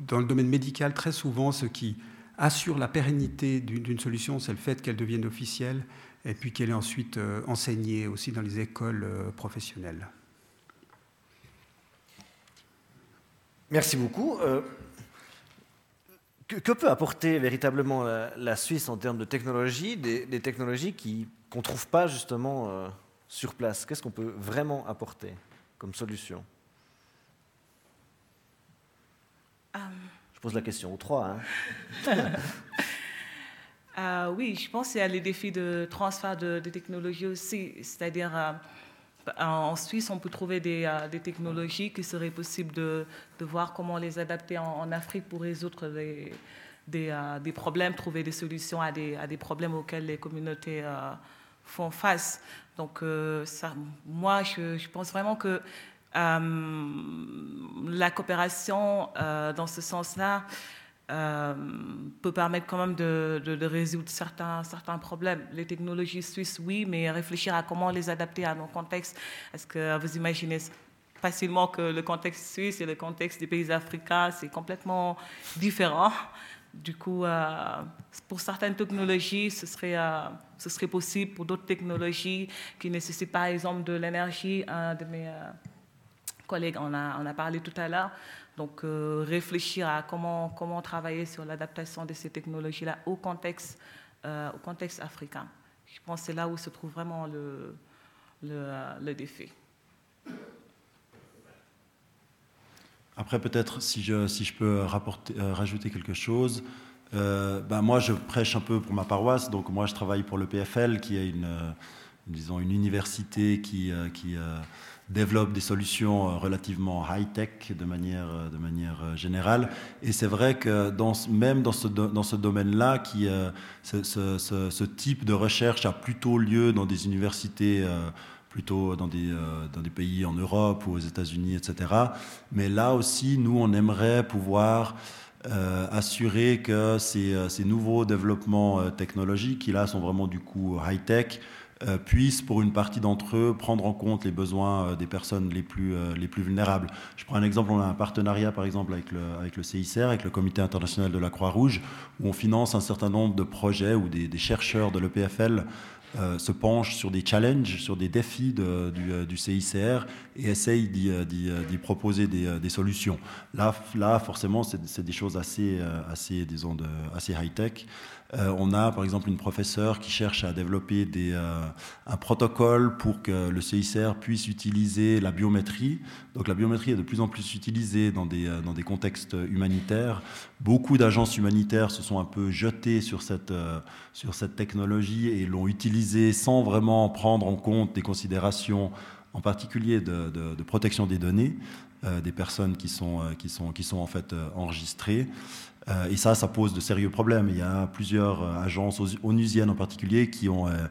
dans le domaine médical, très souvent, ce qui assure la pérennité d'une solution, c'est le fait qu'elle devienne officielle et puis qu'elle est ensuite euh, enseignée aussi dans les écoles euh, professionnelles. Merci beaucoup. Euh, que, peut apporter véritablement la, Suisse en termes de technologie, des, technologies qu'on ne trouve pas justement sur place? Qu'est-ce qu'on peut vraiment apporter comme solution? Je Je pose la question aux trois. Hein. Euh, oui, je pense qu'il y a les défis de transfert de, technologies aussi. C'est-à-dire, euh, en Suisse, on peut trouver des, euh, technologies qui seraient possibles de, voir comment les adapter en, Afrique pour résoudre des, des, problèmes, trouver des solutions à des, problèmes auxquels les communautés font face. Donc, moi, je, pense vraiment que la coopération dans ce sens-là, euh, peut permettre quand même de, résoudre certains, certains problèmes. Les technologies suisses, oui, mais réfléchir à comment les adapter à nos contextes. Est-ce que vous imaginez facilement que le contexte suisse et le contexte des pays africains, c'est complètement différent? Du coup, euh, pour certaines technologies, ce serait, euh, ce serait possible. Pour d'autres technologies qui nécessitent par exemple de l'énergie, un de mes collègues en a, on a parlé tout à l'heure, donc, euh, réfléchir à comment, comment travailler sur l'adaptation de ces technologies-là au contexte, euh, au contexte africain. Je pense que c'est là où se trouve vraiment le, le, euh, défi. Après, peut-être, si je, si je peux rajouter quelque chose, ben moi, je prêche un peu pour ma paroisse. Donc, moi, je travaille pour le PFL, qui est une, disons, une université qui, qui développe des solutions euh, relativement high-tech de manière, euh, de manière euh, générale. Et c'est vrai que même dans ce, dans ce domaine-là, ce, ce, type de recherche a plutôt lieu dans des universités plutôt dans des, dans des pays en Europe ou aux États-Unis, etc. Mais là aussi, nous, on aimerait pouvoir assurer que ces, ces, nouveaux développements technologiques, qui là sont vraiment du coup high-tech, puissent, pour une partie d'entre eux, prendre en compte les besoins euh, des personnes les plus, euh, les plus vulnérables. Je prends un exemple, on a un partenariat par exemple avec le, avec le CICR, avec le Comité international de la Croix-Rouge, où on finance un certain nombre de projets où des, chercheurs de l'EPFL se penchent sur des challenges, sur des défis du, du, CICR et essayent d'y proposer des, des, solutions. Là, là forcément, c'est des choses assez, assez, disons, de, assez high-tech. Euh, on a par exemple une professeure qui cherche à développer euh, un protocole pour que le CICR puisse utiliser la biométrie. Donc la biométrie est de plus en plus utilisée dans des, euh, contextes humanitaires. Beaucoup d'agences humanitaires se sont un peu jetées sur cette, technologie et l'ont utilisée sans vraiment prendre en compte des considérations en particulier de, protection des données des personnes qui sont, qui sont en fait enregistrées. Euh, et ça, ça pose de sérieux problèmes. Il y a plusieurs euh, agences onusiennes en particulier qui ont, euh,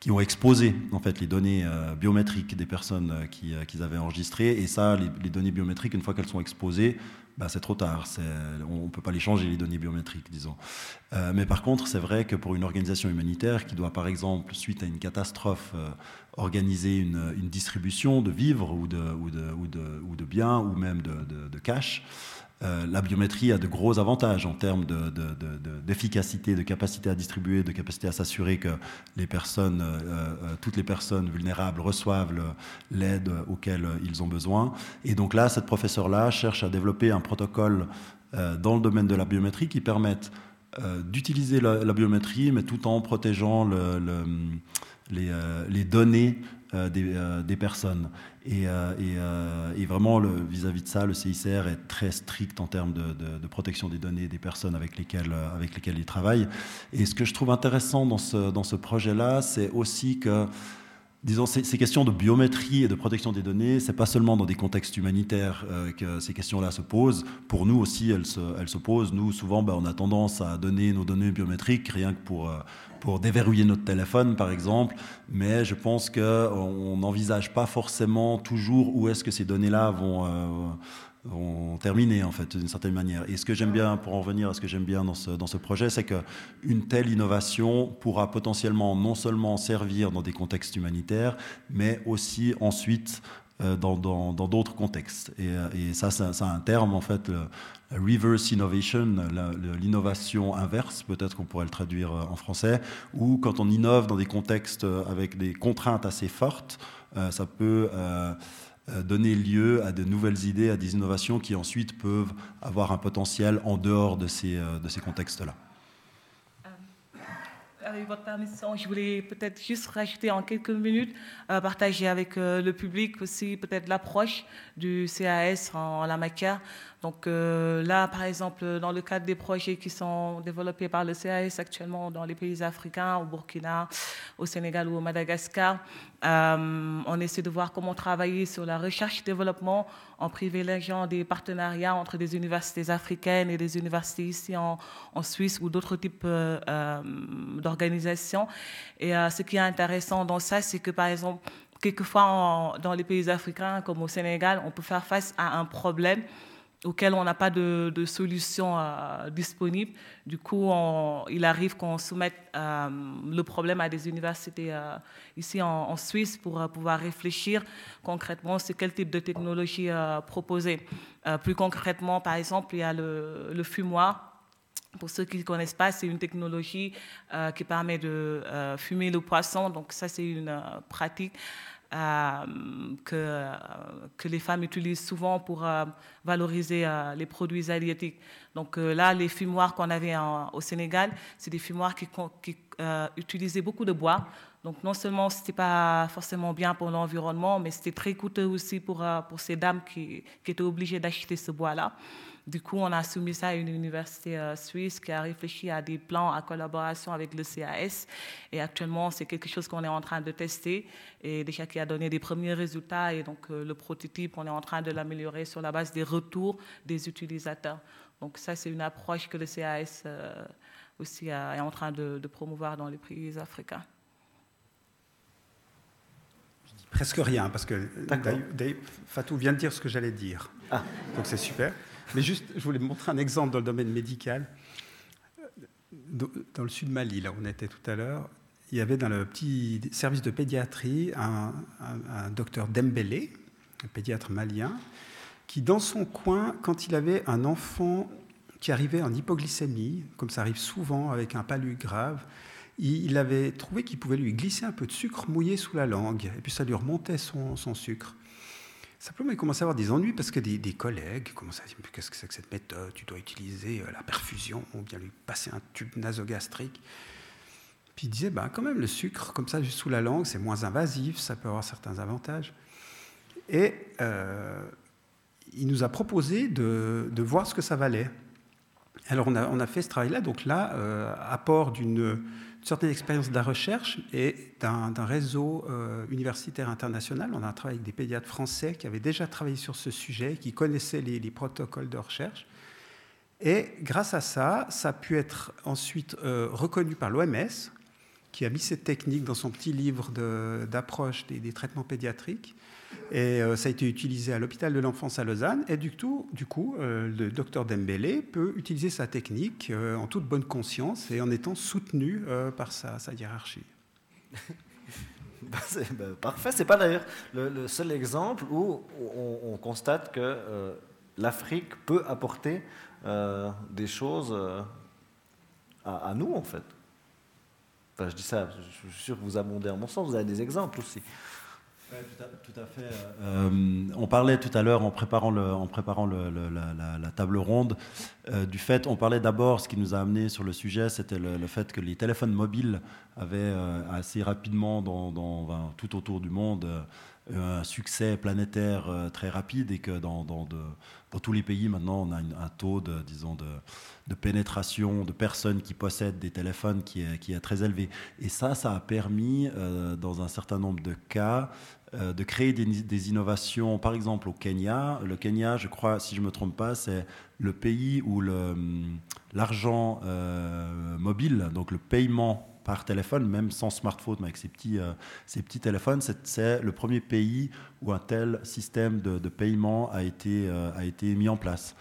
qui ont exposé en fait, les données biométriques des personnes qu'ils avaient enregistrées. Et ça, les, données biométriques, une fois qu'elles sont exposées, bah, c'est trop tard. On ne peut pas les changer, les données biométriques, disons. mais par contre, c'est vrai que pour une organisation humanitaire qui doit, par exemple, suite à une catastrophe, organiser une, une, distribution de vivres ou de, ou de, ou de, ou de biens ou même de, de cash, euh, la biométrie a de gros avantages en termes d'efficacité, de, capacité à distribuer, de capacité à s'assurer que euh, euh, toutes les personnes vulnérables reçoivent l'aide auquel ils ont besoin. Et donc là, cette professeure-là cherche à développer un protocole dans le domaine de la biométrie qui permette d'utiliser la, biométrie, mais tout en protégeant les, données des, personnes. Euh, euh, et, vraiment, vis-à-vis de ça, le CICR est très strict en termes de, protection des données des personnes avec lesquelles, euh, avec lesquelles il travaille. Et ce que je trouve intéressant dans ce, dans ce projet-là, c'est aussi que disons, ces, questions de biométrie et de protection des données, c'est pas seulement dans des contextes humanitaires que ces questions-là se posent. Pour nous aussi, elles se, elles se posent. Nous, souvent, ben, on a tendance à donner nos données biométriques rien que pour, pour déverrouiller notre téléphone, par exemple, mais je pense qu'on n'envisage pas forcément toujours où est-ce que ces données-là vont, euh, vont, terminer, en fait, d'une certaine manière. Et ce que j'aime bien, pour en revenir à ce que j'aime bien dans ce, dans ce projet, c'est qu'une telle innovation pourra potentiellement non seulement servir dans des contextes humanitaires, mais aussi ensuite dans d'autres contextes. Et, euh, et ça, c'est un terme, en fait, reverse innovation, l'innovation inverse, peut-être qu'on pourrait le traduire euh, en français, où quand on innove dans des contextes euh, avec des contraintes assez fortes, euh, ça peut donner lieu à de nouvelles idées, à des innovations qui ensuite peuvent avoir un potentiel en dehors de ces contextes-là avec votre permission, je voulais peut-être juste rajouter en quelques minutes, partager avec le public aussi peut-être l'approche du CAS en, la matière. Donc euh, là, par exemple, dans le cadre des projets qui sont développés par le CAS actuellement dans les pays africains, au Burkina, au Sénégal ou au Madagascar, euh, on essaie de voir comment travailler sur la recherche et développement en privilégiant des partenariats entre des universités africaines et des universités ici en, Suisse ou d'autres types euh, d'organisations. Et ce qui est intéressant dans ça, c'est que par exemple, quelquefois dans les pays africains comme au Sénégal, on peut faire face à un problème auquel on n'a pas de, solution euh, disponible. Du coup, il arrive qu'on soumette euh, le problème à des universités euh, ici en, Suisse pour pouvoir réfléchir concrètement c'est quel type de technologie proposer. plus concrètement, par exemple, il y a le, le fumoir. Pour ceux qui ne connaissent pas, c'est une technologie qui permet de fumer le poisson. Donc ça, c'est une pratique que, que, les femmes utilisent souvent pour euh, valoriser euh, les produits halieutiques. Donc là, les fumoirs qu'on avait au Sénégal, c'est des fumoirs qui, utilisaient beaucoup de bois. Donc non seulement ce n'était pas forcément bien pour l'environnement, mais c'était très coûteux aussi pour, pour ces dames qui étaient obligées d'acheter ce bois-là. Du coup, on a soumis ça à une université euh, suisse qui a réfléchi à des plans à collaboration avec le CAS. Et actuellement, c'est quelque chose qu'on est en train de tester et déjà qui a donné des premiers résultats. Et donc, euh, le prototype, on est en train de l'améliorer sur la base des retours des utilisateurs. Donc, ça, c'est une approche que le CAS euh, aussi est en train de, promouvoir dans les pays africains presque rien, parce que Fatou vient de dire ce que j'allais dire. Ah. Donc c'est super. Mais juste, je voulais montrer un exemple dans le domaine médical. Dans le sud Mali, là où on était tout à l'heure, il y avait dans le petit service de pédiatrie un, docteur Dembélé, un pédiatre malien, qui dans son coin, quand il avait un enfant qui arrivait en hypoglycémie, comme ça arrive souvent avec un palu grave, il avait trouvé qu'il pouvait lui glisser un peu de sucre mouillé sous la langue, et puis ça lui remontait son, son sucre. Simplement, il commençait à avoir des ennuis parce que des, collègues commençaient à dire Qu'est-ce que c'est que cette méthode? Tu dois utiliser euh, la perfusion ou bien lui passer un tube nasogastrique. Puis il disait bah, Quand même, le sucre, comme ça, juste sous la langue, c'est moins invasif, ça peut avoir certains avantages. Et euh, il nous a proposé de, voir ce que ça valait. Alors, on a, fait ce travail-là. Donc là, euh, apport d'une une certaine expérience de la recherche et d'un réseau euh, universitaire international. On a travaillé avec des pédiatres français qui avaient déjà travaillé sur ce sujet, qui connaissaient les, protocoles de recherche. Et grâce à ça, ça a pu être ensuite euh, reconnu par l'OMS, qui a mis cette technique dans son petit livre d'approche des, traitements pédiatriques. Et euh, ça a été utilisé à l'hôpital de l'enfance à Lausanne. Et du coup, euh, le docteur Dembélé peut utiliser sa technique euh, en toute bonne conscience et en étant soutenu par sa, hiérarchie. Bah, c'est, bah, parfait. C'est pas d'ailleurs le, seul exemple où on, constate que l'Afrique peut apporter des choses à, nous, en fait. Je dis ça, je suis sûr que vous abondez en mon sens, vous avez des exemples aussi tout, à, fait. Euh, on parlait tout à l'heure en préparant, en préparant la, table ronde euh, du fait, on parlait d'abord, ce qui nous a amené sur le sujet, c'était le, fait que les téléphones mobiles avaient euh, assez rapidement, dans, tout autour du monde, un succès planétaire très rapide et que dans, dans, tous les pays maintenant, on a un taux de, disons, de, pénétration de personnes qui possèdent des téléphones qui est, qui est très élevé. Et ça, ça a permis, dans un certain nombre de cas, euh, de créer des, innovations. Par exemple, au Kenya, le Kenya, je crois, si je ne me trompe pas, c'est le pays où hum, l'argent euh, mobile, donc le paiement par téléphone, même sans smartphone, mais avec ces petits, euh, petits téléphones, c'est le premier pays où un tel système de, paiement a été, mis en place.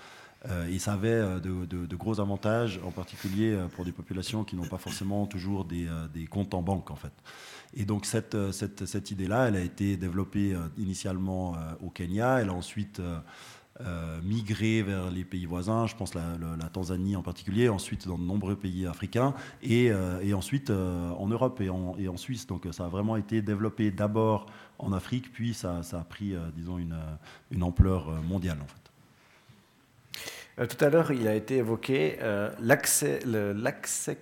et ça avait de, de, gros avantages, en particulier pour des populations qui n'ont pas forcément toujours des, des comptes en banque, en fait. Et donc cette, euh, cette, cette idée-là, elle a été développée euh, initialement euh, au Kenya, elle a ensuite migré vers les pays voisins, je pense la, Tanzanie en particulier, ensuite dans de nombreux pays africains, et, et ensuite en Europe et en, et en, Suisse. Donc ça a vraiment été développé d'abord en Afrique, puis ça, ça a pris, disons, une, une, ampleur mondiale en fait. tout à l'heure, il a été évoqué l'accès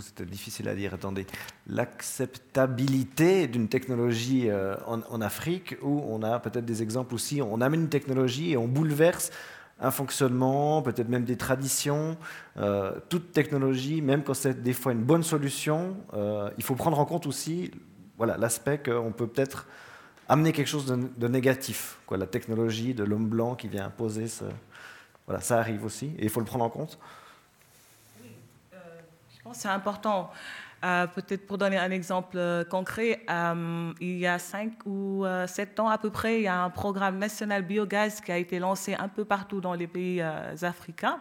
c'était difficile à dire, attendez, l'acceptabilité d'une technologie euh, en, Afrique, où on a peut-être des exemples aussi, on amène une technologie et on bouleverse un fonctionnement, peut-être même des traditions. Euh, toute technologie, même quand c'est des fois une bonne solution, euh, il faut prendre en compte aussi voilà, l'aspect qu'on peut peut-être amener quelque chose de, négatif. La technologie de l'homme blanc qui vient imposer. Voilà, ça arrive aussi et il faut le prendre en compte. C'est important. Euh, peut-être pour donner un exemple euh, concret, euh, il y a cinq ou sept ans à peu près, il y a un programme national biogaz qui a été lancé un peu partout dans les pays africains.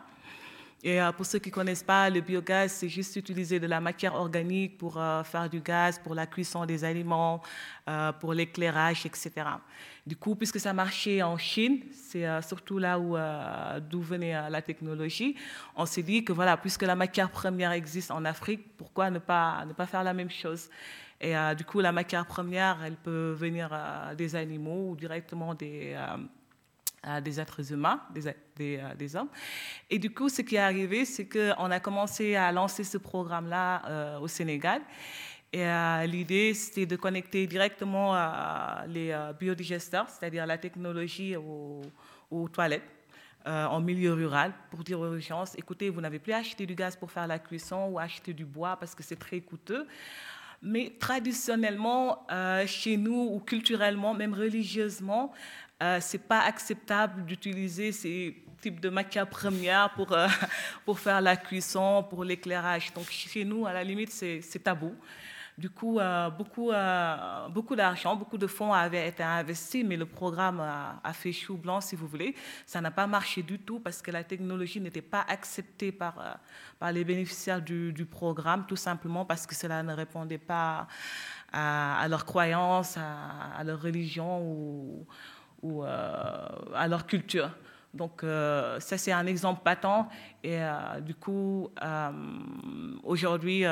Et pour ceux qui ne connaissent pas, le biogaz, c'est juste utiliser de la matière organique pour faire du gaz, pour la cuisson des aliments, pour l'éclairage, etc. Du coup, puisque ça marchait en Chine, c'est euh, surtout là où euh, d'où venait euh, la technologie, on s'est dit que voilà, puisque la matière première existe en Afrique, pourquoi ne pas, ne pas faire la même chose? Et du coup, la matière première, elle peut venir des animaux ou directement des des êtres humains, des, des, des, hommes. Et du coup, ce qui est arrivé, c'est qu'on a commencé à lancer ce programme-là au Sénégal. Et euh, l'idée, c'était de connecter directement euh, les euh, biodigesteurs, c'est-à-dire la technologie aux, toilettes. en milieu rural pour dire aux gens, écoutez, vous n'avez plus acheté du gaz pour faire la cuisson ou acheter du bois parce que c'est très coûteux. Mais traditionnellement, chez nous ou culturellement, même religieusement, ce c'est pas acceptable d'utiliser ces types de matières premières pour, pour faire la cuisson, pour l'éclairage. Donc chez nous, à la limite, c'est tabou. Du coup, euh, beaucoup, euh, beaucoup d'argent, beaucoup de fonds avaient été investis, mais le programme a, fait chou blanc, si vous voulez. Ça n'a pas marché du tout parce que la technologie n'était pas acceptée par, euh, par les bénéficiaires du, programme, tout simplement parce que cela ne répondait pas à, leurs croyances, à, leur religion ou, ou à leur culture. Donc ça, c'est un exemple patent. Et du coup, aujourd'hui,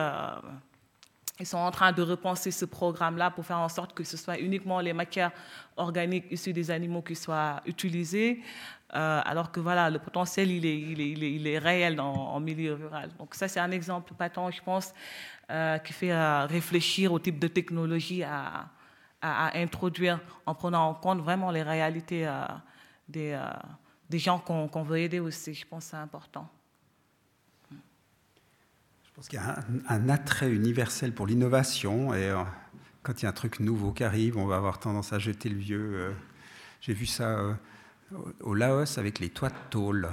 ils sont en train de repenser ce programme-là pour faire en sorte que ce soit uniquement les matières organiques issues des animaux qui soient utilisées, euh, alors que voilà, le potentiel, il est, réel en milieu rural. Donc ça, c'est un exemple patent, je pense, euh, qui fait euh, réfléchir au type de technologie à, introduire en prenant en compte vraiment les réalités des gens qu'on veut aider aussi. Je pense que c'est important. Je pense qu'il y a un, attrait universel pour l'innovation et euh, quand il y a un truc nouveau qui arrive, on va avoir tendance à jeter le vieux. Euh. J'ai vu ça euh, au Laos avec les toits de tôle.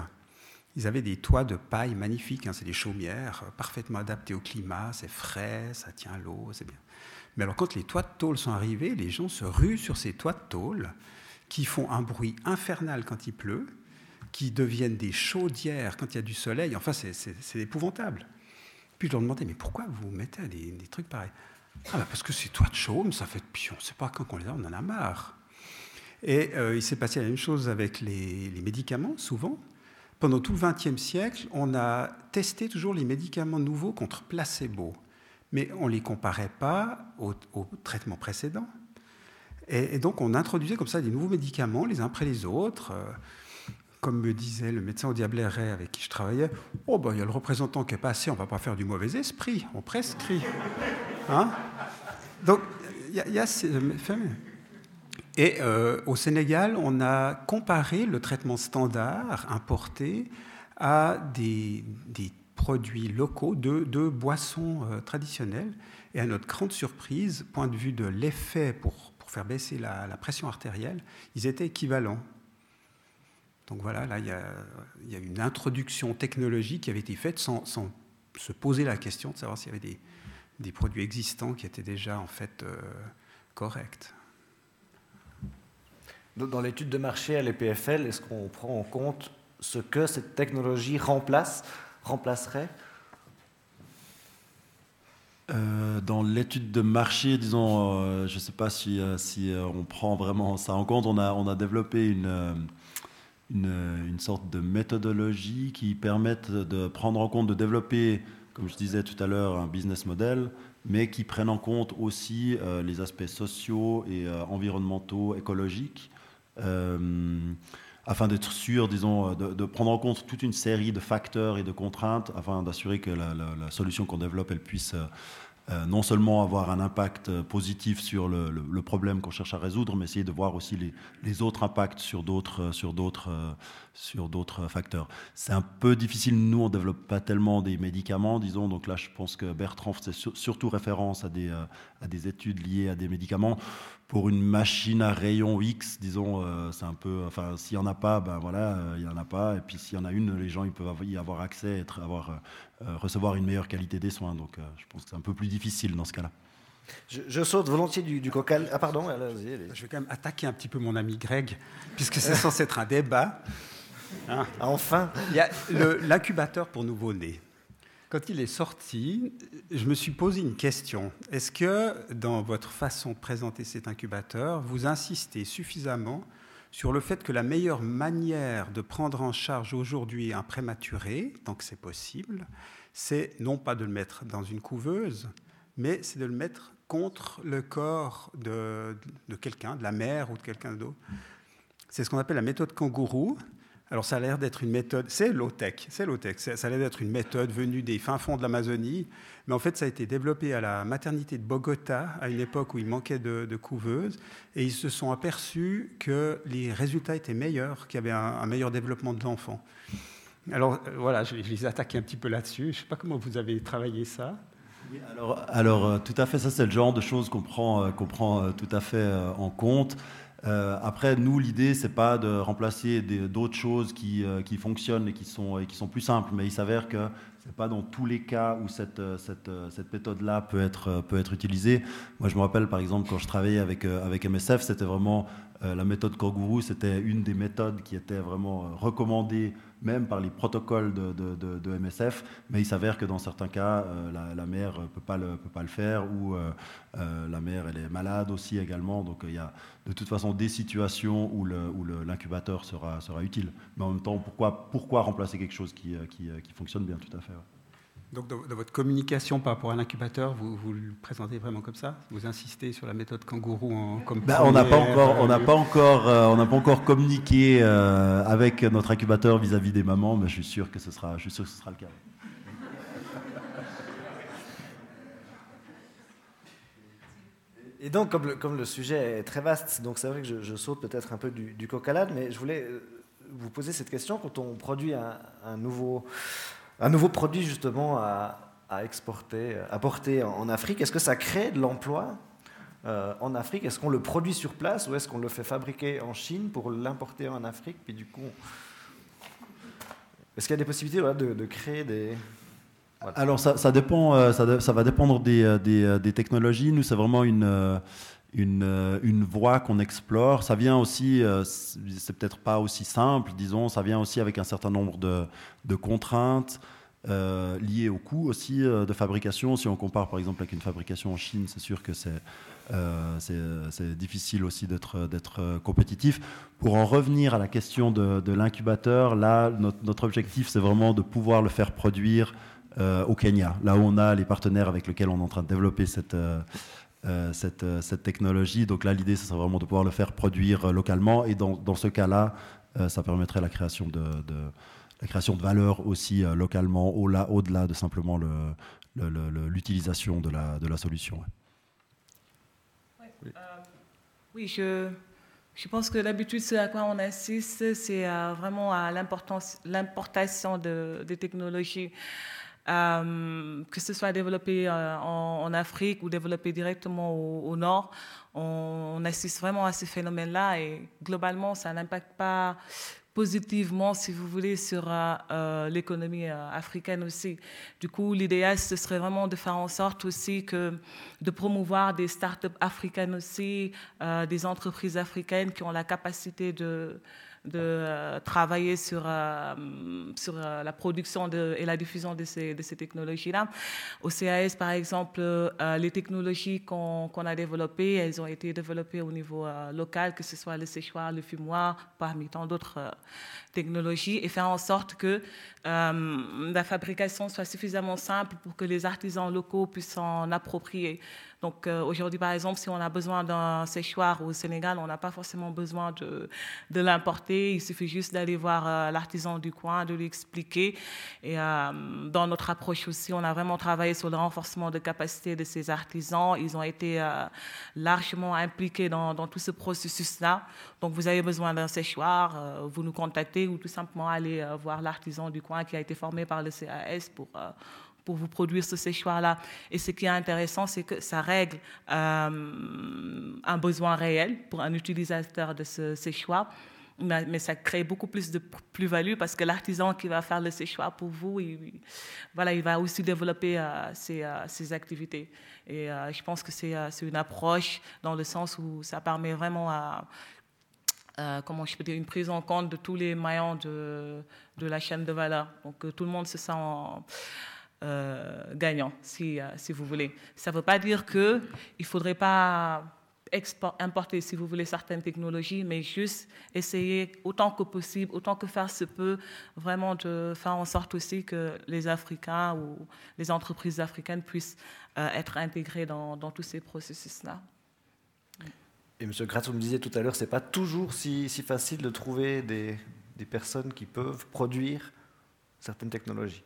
Ils avaient des toits de paille magnifiques, hein, c'est des chaumières parfaitement adaptées au climat, c'est frais, ça tient l'eau, c'est bien. Mais alors quand les toits de tôle sont arrivés, les gens se ruent sur ces toits de tôle qui font un bruit infernal quand il pleut, qui deviennent des chaudières quand il y a du soleil. Enfin, c'est épouvantable. Puis je leur demandais, mais pourquoi vous mettez des, trucs pareils? Ah bah Parce que c'est toi de chaume, ça fait puis on ne sait pas quand on les a, on en a marre. Et euh, il s'est passé la même chose avec les, médicaments, souvent. Pendant tout le XXe siècle, on a testé toujours les médicaments nouveaux contre placebo, mais on ne les comparait pas aux, traitements précédents. Et, donc on introduisait comme ça des nouveaux médicaments les uns après les autres. Euh, comme me disait le médecin au Diableret avec qui je travaillais, oh ben il y a le représentant qui est passé, on va pas faire du mauvais esprit, on prescrit. Hein? Donc il y, a, ces... Et euh, au Sénégal, on a comparé le traitement standard importé à des, produits locaux de, boissons euh, traditionnelles. Et à notre grande surprise, point de vue de l'effet pour, faire baisser la pression artérielle, ils étaient équivalents. Donc voilà, là, il y, a, une introduction technologique qui avait été faite sans, se poser la question de savoir s'il y avait des, produits existants qui étaient déjà en fait euh, corrects. Dans l'étude de marché à l'EPFL, est-ce qu'on prend en compte ce que cette technologie remplace, remplacerait? Euh, dans l'étude de marché, disons, euh, je ne sais pas si, si on prend vraiment ça en compte. On a, on a développé une, une, sorte de méthodologie qui permette de prendre en compte, de développer, comme je disais tout à l'heure, un business model, mais qui prenne en compte aussi euh, les aspects sociaux et euh, environnementaux, écologiques, euh, afin d'être sûr, disons, de, prendre en compte toute une série de facteurs et de contraintes, afin d'assurer que la, solution qu'on développe, elle puisse euh, non seulement avoir un impact euh, positif sur le, problème qu'on cherche à résoudre, mais essayer de voir aussi les, autres impacts sur d'autres, euh, sur d'autres, sur d'autres facteurs. C'est un peu difficile. Nous, on ne développe pas tellement des médicaments, disons. Donc là, je pense que Bertrand fait surtout référence à des, à des études liées à des médicaments. Pour une machine à rayon X, disons, c'est un peu. Enfin, s'il n'y en a pas, ben voilà, il n'y en a pas. Et puis s'il y en a une, les gens ils peuvent y avoir accès, être, avoir euh, recevoir une meilleure qualité des soins. Donc euh, je pense que c'est un peu plus difficile dans ce cas-là. Je, saute volontiers du, du cocal. Ah pardon, Je vais quand même attaquer un petit peu mon ami Greg, puisque c'est censé être un débat. Ah, enfin Il y a l'incubateur pour nouveau-nés. Quand il est sorti, je me suis posé une question. Est-ce que dans votre façon de présenter cet incubateur, vous insistez suffisamment sur le fait que la meilleure manière de prendre en charge aujourd'hui un prématuré, tant que c'est possible, c'est non pas de le mettre dans une couveuse, mais c'est de le mettre contre le corps de, quelqu'un, de la mère ou de quelqu'un d'autre. C'est ce qu'on appelle la méthode kangourou. Alors ça a l'air d'être une méthode, c'est low-tech, c'est low-tech, ça a l'air d'être une méthode venue des fins fonds de l'Amazonie, mais en fait ça a été développé à la maternité de Bogota à une époque où il manquait de, couveuses, et ils se sont aperçus que les résultats étaient meilleurs, qu'il y avait un, meilleur développement de l'enfant. Alors euh, voilà, je, les ai attaqués un petit peu là-dessus, je ne sais pas comment vous avez travaillé ça. alors, alors euh, tout à fait, ça c'est le genre de choses qu'on prend, euh, qu'on prend tout à fait en compte. Euh, après, nous, l'idée, c'est pas de remplacer d'autres choses qui, euh, qui, fonctionnent et qui, sont, qui sont plus simples, mais il s'avère que c'est pas dans tous les cas où cette, euh, cette, cette méthode-là peut être, peut être utilisée. Moi, je me rappelle, par exemple, quand je travaillais avec, avec MSF, c'était vraiment la méthode Kangourou, c'était une des méthodes qui était vraiment recommandée même par les protocoles de, MSF, mais il s'avère que dans certains cas, euh, la, mère ne peut, pas le, peut pas le faire ou euh, euh, la mère est malade aussi également. Donc il y a de toute façon des situations où l'incubateur sera, sera utile. Mais en même temps, pourquoi, remplacer quelque chose qui, qui fonctionne bien tout à fait donc, dans, votre communication par rapport à l'incubateur, vous, vous, le présentez vraiment comme ça? Vous insistez sur la méthode kangourou en, comme ben, On n'a pas encore, on n'a pas encore, euh, on n'a pas encore communiqué euh, avec notre incubateur vis-à-vis des mamans, mais je suis sûr que ce sera, je suis sûr que ce sera le cas. Et donc, comme le, comme le, sujet est très vaste, donc c'est vrai que je, saute peut-être un peu du, du coq à l'âne, mais je voulais euh, vous poser cette question quand on produit un, un nouveau un nouveau produit justement à, exporter, à porter en, Afrique. Est-ce que ça crée de l'emploi euh, en Afrique? Est-ce qu'on le produit sur place ou est-ce qu'on le fait fabriquer en Chine pour l'importer en Afrique? Puis du coup, est-ce qu'il y a des possibilités de, créer des Alors ça, dépend, euh, ça, va dépendre euh, des, technologies. Nous, c'est vraiment une une, une, voie qu'on explore. Ça vient aussi, c'est peut-être pas aussi simple, disons, ça vient aussi avec un certain nombre de, contraintes. Euh, liées au coût aussi euh, de fabrication. Si on compare par exemple avec une fabrication en Chine, c'est sûr que c'est euh, difficile aussi d'être compétitif. Pour en revenir à la question de, l'incubateur, là, notre objectif, c'est vraiment de pouvoir le faire produire au Kenya, là où on a les partenaires avec lesquels on est en train de développer cette... cette, cette, technologie. Donc là, l'idée, ce serait vraiment de pouvoir le faire produire localement. Et dans, ce cas-là, ça permettrait la création de, de, la création de valeur aussi euh, localement, au-delà de simplement l'utilisation de la, solution. Oui, euh, je, je pense que d'habitude, ce à quoi on assiste, c'est euh, vraiment à l'importation de, des technologies. Que ce soit développé en, Afrique ou développé directement au, nord, on, assiste vraiment à ce phénomène-là et globalement, ça n'impacte pas positivement, si vous voulez, sur euh, euh, l'économie euh, africaine aussi. Du coup, l'idéal, ce serait vraiment de faire en sorte aussi que de promouvoir des startups africaines aussi, des entreprises africaines qui ont la capacité de de euh, travailler sur, euh, sur euh, la production et la diffusion de ces, de ces technologies-là. Au CAS, par exemple, les technologies qu'on a développées, elles ont été développées au niveau local, que ce soit le séchoir, le fumoir, parmi tant d'autres technologies, et faire en sorte que la fabrication soit suffisamment simple pour que les artisans locaux puissent s'en approprier. Donc euh, aujourd'hui, par exemple, si on a besoin d'un séchoir au Sénégal, on n'a pas forcément besoin de, l'importer. Il suffit juste d'aller voir euh, l'artisan du coin, de lui expliquer. Et euh, dans notre approche aussi, on a vraiment travaillé sur le renforcement de capacité de ces artisans. Ils ont été largement impliqués dans, dans tout ce processus-là. Donc vous avez besoin d'un séchoir, vous nous contactez ou tout simplement aller voir l'artisan du coin qui a été formé par le CAS pour pour vous produire ce séchoir-là. Et ce qui est intéressant, c'est que ça règle euh, un besoin réel pour un utilisateur de ce séchoir. Mais, ça crée beaucoup plus de plus-value parce que l'artisan qui va faire le séchoir pour vous, il, voilà, il va aussi développer euh, ses, euh, ses, activités. Et je pense que c'est une approche dans le sens où ça permet vraiment à, comment je peux dire, une prise en compte de tous les maillons de, de la chaîne de valeur. Donc tout le monde se sent euh, gagnant, si, euh, si vous voulez. Ça ne veut pas dire qu'il ne faudrait pas importer, si vous voulez, certaines technologies, mais juste essayer autant que possible, autant que faire se peut, vraiment de faire en sorte aussi que les Africains ou les entreprises africaines puissent euh, être intégrées dans, tous ces processus-là. Et M. Gratz, vous me disiez tout à l'heure, ce n'est pas toujours si, facile de trouver des personnes qui peuvent produire certaines technologies.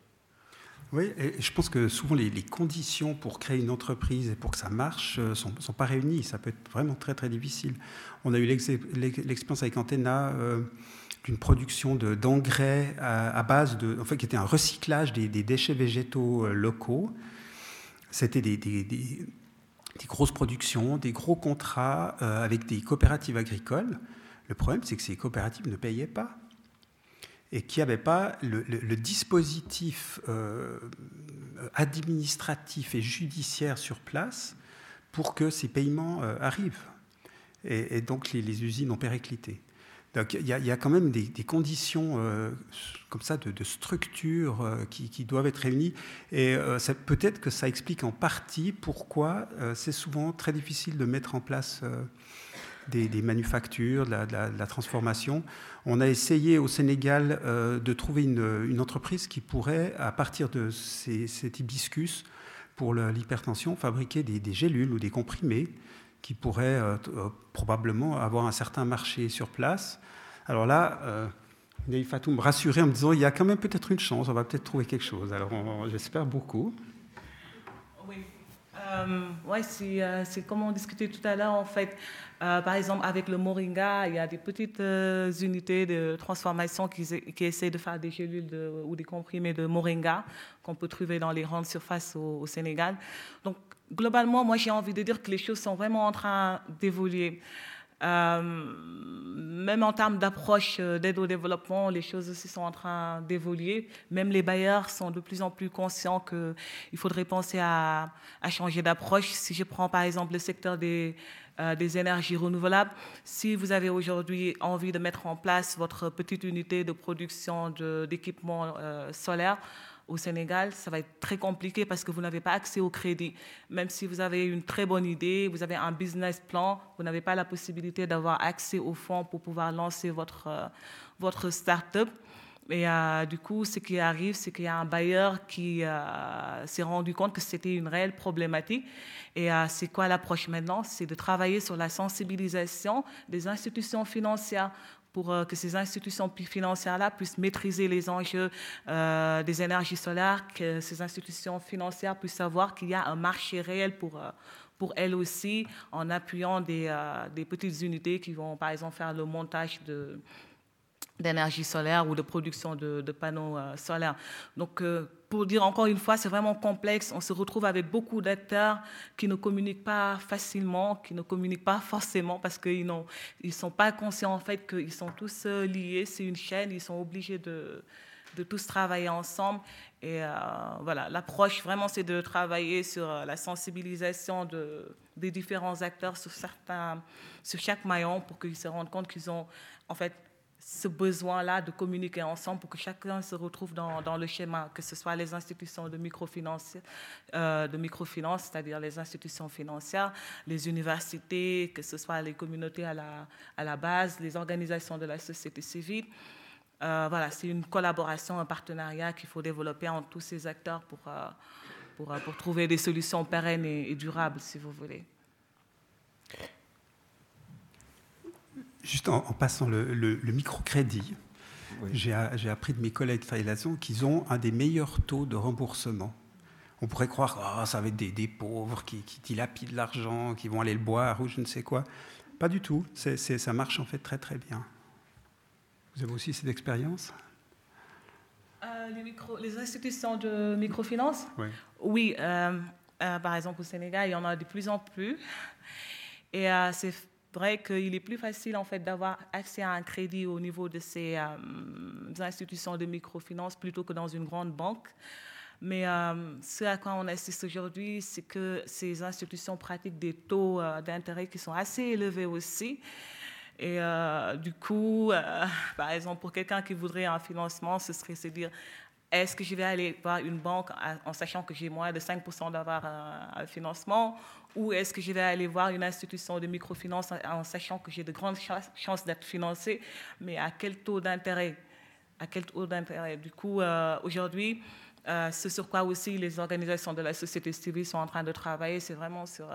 Oui, et je pense que souvent les, conditions pour créer une entreprise et pour que ça marche ne euh, sont, sont, pas réunies. Ça peut être vraiment très très difficile. On a eu l'expérience avec Antena euh, d'une production d'engrais à, base de, en fait, qui était un recyclage des, déchets végétaux euh, locaux. C'était des, grosses productions, des gros contrats avec des coopératives agricoles. Le problème, c'est que ces coopératives ne payaient pas et qui n'avait pas le, dispositif euh, administratif et judiciaire sur place pour que ces paiements euh, arrivent. Et, donc les, usines ont périclité. Donc il y, a quand même des, conditions euh, comme ça de, structure qui, doivent être réunies. Et peut-être que ça explique en partie pourquoi c'est souvent très difficile de mettre en place des, manufactures, de la, transformation. On a essayé au Sénégal euh, de trouver une, entreprise qui pourrait, à partir de ces, cet hibiscus pour l'hypertension, fabriquer des, gélules ou des comprimés qui pourraient euh, euh, probablement avoir un certain marché sur place. Alors là, euh, Fatou me rassurait en me disant il y a quand même peut-être une chance, on va peut-être trouver quelque chose. Alors j'espère beaucoup. Oui, ouais, c'est comme on discutait tout à l'heure, en fait. Euh, par exemple, avec le moringa, il y a des petites euh, unités de transformation qui, qui, essaient de faire des gélules ou des comprimés de moringa qu'on peut trouver dans les grandes surfaces au, Sénégal. Donc, globalement, moi, j'ai envie de dire que les choses sont vraiment en train d'évoluer. Euh, même en termes d'approche d'aide au développement, les choses aussi sont en train d'évoluer. Même les bailleurs sont de plus en plus conscients qu'il faudrait penser à, changer d'approche. Si je prends par exemple le secteur des, euh, des énergies renouvelables. Si vous avez aujourd'hui envie de mettre en place votre petite unité de production d'équipements euh, solaires, au Sénégal, ça va être très compliqué parce que vous n'avez pas accès au crédit. Même si vous avez une très bonne idée, vous avez un business plan, vous n'avez pas la possibilité d'avoir accès aux fonds pour pouvoir lancer votre, euh, votre start-up. Et euh, du coup, ce qui arrive, c'est qu'il y a un bailleur qui euh, s'est rendu compte que c'était une réelle problématique. Et c'est quoi l'approche maintenant? C'est de travailler sur la sensibilisation des institutions financières pour que ces institutions financières-là puissent maîtriser les enjeux des énergies solaires, que ces institutions financières puissent savoir qu'il y a un marché réel pour, pour elles aussi, en appuyant des, petites unités qui vont, par exemple, faire le montage d'énergie solaire ou de production de, panneaux euh, solaires. Donc, euh, pour dire encore une fois, c'est vraiment complexe. On se retrouve avec beaucoup d'acteurs qui ne communiquent pas facilement, qui ne communiquent pas forcément parce qu'ils ne sont pas conscients en fait qu'ils sont tous euh, liés. C'est une chaîne, ils sont obligés de, de tous travailler ensemble. Et voilà, l'approche vraiment, c'est de travailler sur la sensibilisation de, des différents acteurs sur, certains, sur chaque maillon pour qu'ils se rendent compte qu'ils ont en fait ce besoin-là de communiquer ensemble pour que chacun se retrouve dans, dans le schéma, que ce soit les institutions de microfinance, euh, de c'est-à-dire les institutions financières, les universités, que ce soit les communautés à la, à la base, les organisations de la société civile. Euh, voilà, c'est une collaboration, un partenariat qu'il faut développer entre tous ces acteurs pour, euh, pour, pour trouver des solutions pérennes et, durables, si vous voulez. Juste en, passant le, microcrédit, j'ai appris de mes collègues de qu'ils ont un des meilleurs taux de remboursement. On pourrait croire que oh, ça va être des, pauvres qui, qui dilapident l'argent, qui vont aller le boire ou je ne sais quoi. Pas du tout. ça marche en fait très très bien. Vous avez aussi cette expérience? Euh, les, institutions de microfinance? Oui. Euh, euh, par exemple, au Sénégal, il y en a de plus en plus. Et c'est vrai qu'il est plus facile en fait d'avoir accès à un crédit au niveau de ces institutions de microfinance plutôt que dans une grande banque. Mais ce à quoi on assiste aujourd'hui, c'est que ces institutions pratiquent des taux d'intérêt qui sont assez élevés aussi. Et euh, du coup, euh, par exemple, pour quelqu'un qui voudrait un financement, ce serait se dire est-ce que je vais aller voir une banque en sachant que j'ai moins de 5% d'avoir un, financement? Ou est-ce que je vais aller voir une institution de microfinance en, sachant que j'ai de grandes chances d'être financé, mais à quel taux d'intérêt? À quel taux d'intérêt? Du coup, euh, aujourd'hui, ce sur quoi aussi les organisations de la société civile sont en train de travailler, c'est vraiment sur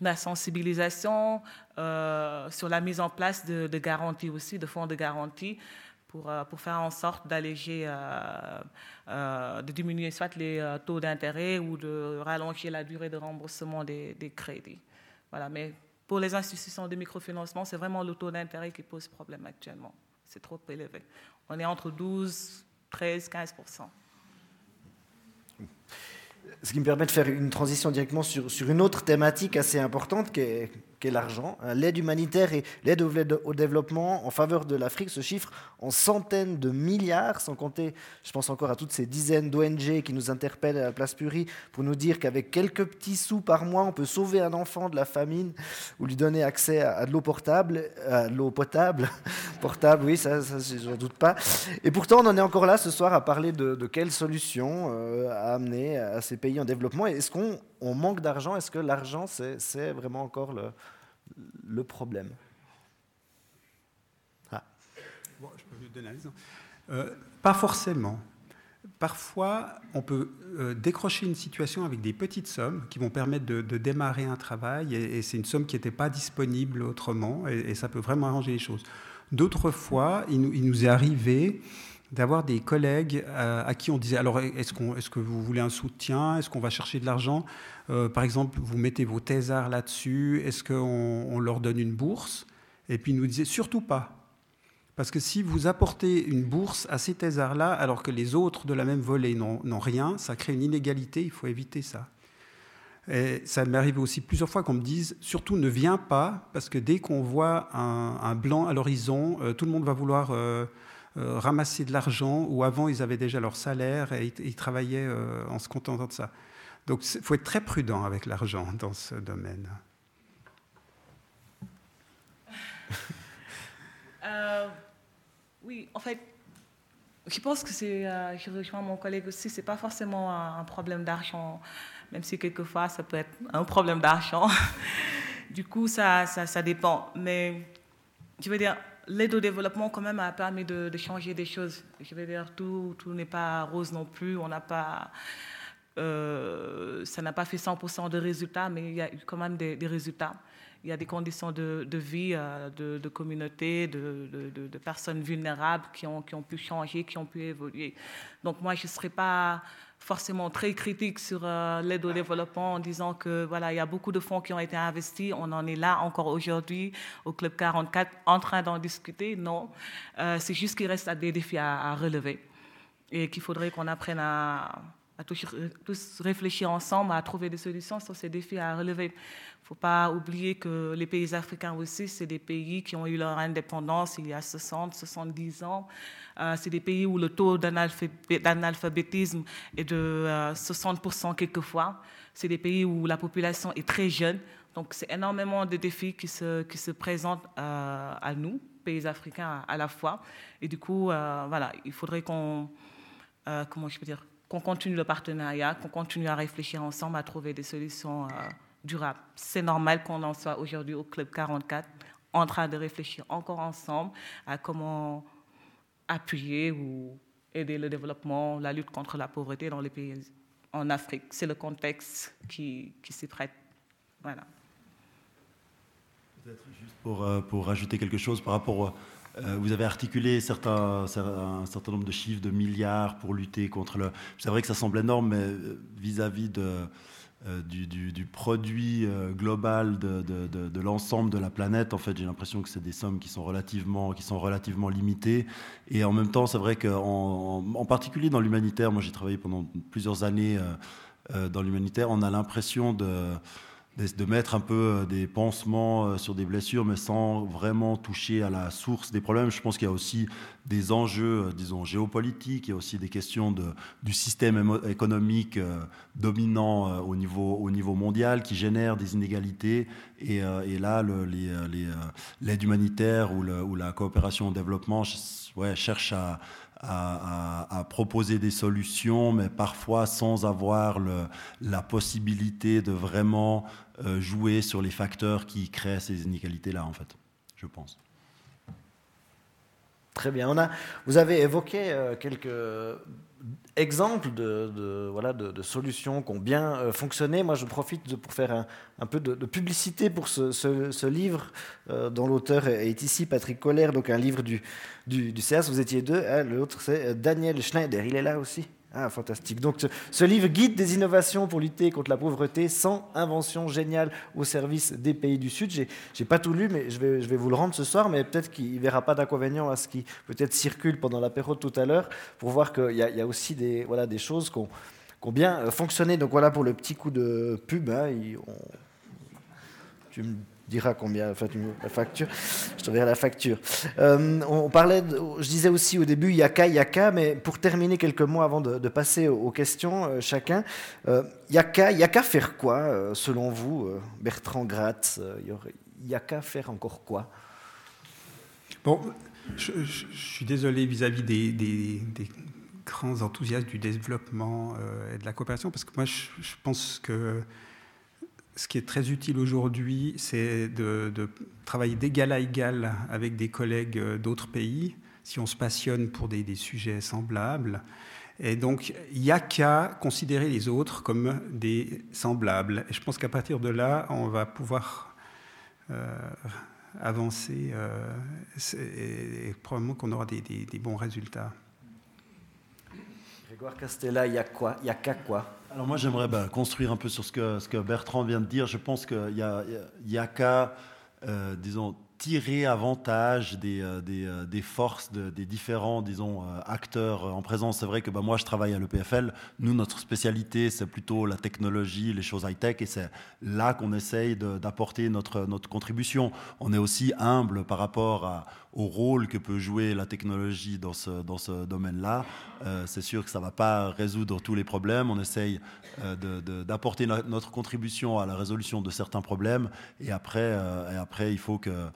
la sensibilisation, euh, sur la mise en place de, garanties aussi, de fonds de garantie, pour, euh, pour faire en sorte d'alléger, euh, de diminuer soit les taux d'intérêt ou de rallonger la durée de remboursement des, des, crédits. Voilà, mais pour les institutions de microfinancement, c'est vraiment le taux d'intérêt qui pose problème actuellement. C'est trop élevé. On est entre 12, 13, 15% ce qui me permet de faire une transition directement sur, sur une autre thématique assez importante qui est, qu'est l'argent. Hein. L'aide humanitaire et l'aide au développement en faveur de l'Afrique se chiffrent en centaines de milliards, sans compter, je pense encore à toutes ces dizaines d'ONG qui nous interpellent à la place Purie pour nous dire qu'avec quelques petits sous par mois, on peut sauver un enfant de la famine ou lui donner accès à de l'eau portable, à l'eau potable, portable, oui, ça, ça je n'en doute pas. Et pourtant, on en est encore là ce soir à parler de, de quelles solutions euh, à amener à ces pays en développement. Est-ce qu'on on manque d'argent Est-ce que l'argent, c'est vraiment encore le, problème? Ah. euh, Pas forcément. Parfois, on peut euh, décrocher une situation avec des petites sommes qui vont permettre de, démarrer un travail, et, c'est une somme qui n'était pas disponible autrement, et, ça peut vraiment arranger les choses. D'autres fois, il nous est arrivé d'avoir des collègues euh, à, qui on disait alors est-ce, qu'on, est-ce que vous voulez un soutien? Est-ce qu'on va chercher de l'argent? Euh, Par exemple, vous mettez vos thésards là-dessus, est-ce qu'on on leur donne une bourse? Et puis ils nous disaient surtout pas. Parce que si vous apportez une bourse à ces thésards-là, alors que les autres de la même volée n'ont, rien, ça crée une inégalité, il faut éviter ça. Et ça m'est arrivé aussi plusieurs fois qu'on me dise surtout ne viens pas, parce que dès qu'on voit un, blanc à l'horizon, euh, tout le monde va vouloir ramasser de l'argent, où avant ils avaient déjà leur salaire et ils, travaillaient euh, en se contentant de ça. Donc il faut être très prudent avec l'argent dans ce domaine. Euh, oui, en fait, je pense que c'est, je rejoins mon collègue aussi, c'est pas forcément un, problème d'argent, même si quelquefois ça peut être un problème d'argent. du coup, ça, ça, ça dépend. Mais je veux dire, l'aide au développement quand même a permis de, changer des choses. Je veux dire, tout, tout n'est pas rose non plus. On n'a pas, euh, ça n'a pas fait 100% de résultats, mais il y a eu quand même des, résultats. Il y a des conditions de, vie, euh, de, de communautés, de, personnes vulnérables qui ont, qui ont pu changer, qui ont pu évoluer. Donc moi, je ne serais pas forcément très critique sur euh, l'aide au développement en disant que voilà, il y a beaucoup de fonds qui ont été investis. On en est là encore aujourd'hui au Club 44 en train d'en discuter. Non, euh, c'est juste qu'il reste des défis à, relever et qu'il faudrait qu'on apprenne à, à tous, réfléchir ensemble, à trouver des solutions sur ces défis à relever. Il ne faut pas oublier que les pays africains aussi, c'est des pays qui ont eu leur indépendance il y a 60, 70 ans. Euh, c'est des pays où le taux d'analphabétisme est de 60% euh, quelquefois. C'est des pays où la population est très jeune. Donc, c'est énormément de défis qui se, présentent euh, à nous, pays africains à, la fois. Et du coup, voilà, il faudrait qu'on, comment je peux dire, qu'on continue le partenariat, qu'on continue à réfléchir ensemble, à trouver des solutions durables. C'est normal qu'on en soit aujourd'hui au Club 44 en train de réfléchir encore ensemble à comment appuyer ou aider le développement, la lutte contre la pauvreté dans les pays en Afrique. C'est le contexte qui, qui s'y prête. Voilà. Peut-être juste pour, euh, pour rajouter quelque chose par rapport. Euh, vous avez articulé un certain nombre de chiffres de milliards pour lutter contre le. C'est vrai que ça semble énorme, mais euh, vis-à-vis de, du, du, produit global de, l'ensemble de la planète, en fait, j'ai l'impression que c'est des sommes qui sont relativement, limitées. Et en même temps, c'est vrai qu'en en, particulier dans l'humanitaire, moi j'ai travaillé pendant plusieurs années dans l'humanitaire, on a l'impression de de mettre un peu euh, des pansements euh, sur des blessures, mais sans vraiment toucher à la source des problèmes. Je pense qu'il y a aussi des enjeux, euh, disons, géopolitiques, il y a aussi des questions de, du système économique dominant au niveau, au niveau mondial qui génèrent des inégalités. Et, et là, l'aide humanitaire ou, la coopération au développement cherche à, à, proposer des solutions, mais parfois sans avoir la possibilité de vraiment euh, jouer sur les facteurs qui créent ces inégalités-là, en fait, je pense. Très bien. On a, vous avez évoqué euh, quelques exemples de, voilà, de, solutions qui ont bien euh, fonctionné. Moi, je profite pour faire un, peu de, publicité pour ce, livre dont l'auteur est ici, Patrick Colère, donc un livre du, du. Vous étiez deux. Hein, l'autre, c'est Daniel Schneider. Il est là aussi? Ah, fantastique. Donc, ce, livre guide des innovations pour lutter contre la pauvreté, sans invention géniale au service des pays du Sud. J'ai n'ai pas tout lu, mais je vais, vous le rendre ce soir, mais peut-être qu'il ne verra pas d'inconvénient à ce qui peut-être circule pendant l'apéro tout à l'heure, pour voir qu'il y, a aussi des choses qui ont, bien euh, fonctionné. Donc voilà pour le petit coup de pub. Hein, tu me dira combien la facture. Je te verrai la facture. Euh, on parlait, je disais aussi au début Yaka, Yaka, mais pour terminer quelques mots avant de, passer aux, questions, euh, chacun, euh, Yaka, Yaka faire quoi, euh, selon vous, Bertrand Gratz Yaka faire encore quoi? Bon, je, suis désolé vis-à-vis des, grands enthousiastes du développement et de la coopération, parce que moi, je pense que ce qui est très utile aujourd'hui, c'est de, travailler d'égal à égal avec des collègues euh, d'autres pays, si on se passionne pour des, sujets semblables. Et donc, il n'y a qu'à considérer les autres comme des semblables. Et je pense qu'à partir de là, on va pouvoir euh, avancer euh, et, probablement qu'on aura des, bons résultats. Grégoire Castella, il y a quoi? Il y a qu'à quoi? Alors moi j'aimerais bah, construire un peu sur ce que, Bertrand vient de dire. Je pense qu'il y a, y a qu'à, euh, disons, tirer avantage des, euh, des, euh, des forces des différents disons, acteurs en présence. C'est vrai que bah, moi, je travaille à l'EPFL. Nous, notre spécialité, c'est plutôt la technologie, les choses high-tech, et c'est là qu'on essaye d'apporter notre, notre contribution. On est aussi humble par rapport au rôle que peut jouer la technologie dans ce, dans ce domaine-là. Euh, c'est sûr que ça ne va pas résoudre tous les problèmes. On essaye euh, d'apporter notre contribution à la résolution de certains problèmes. Et après, euh, et après il faut que...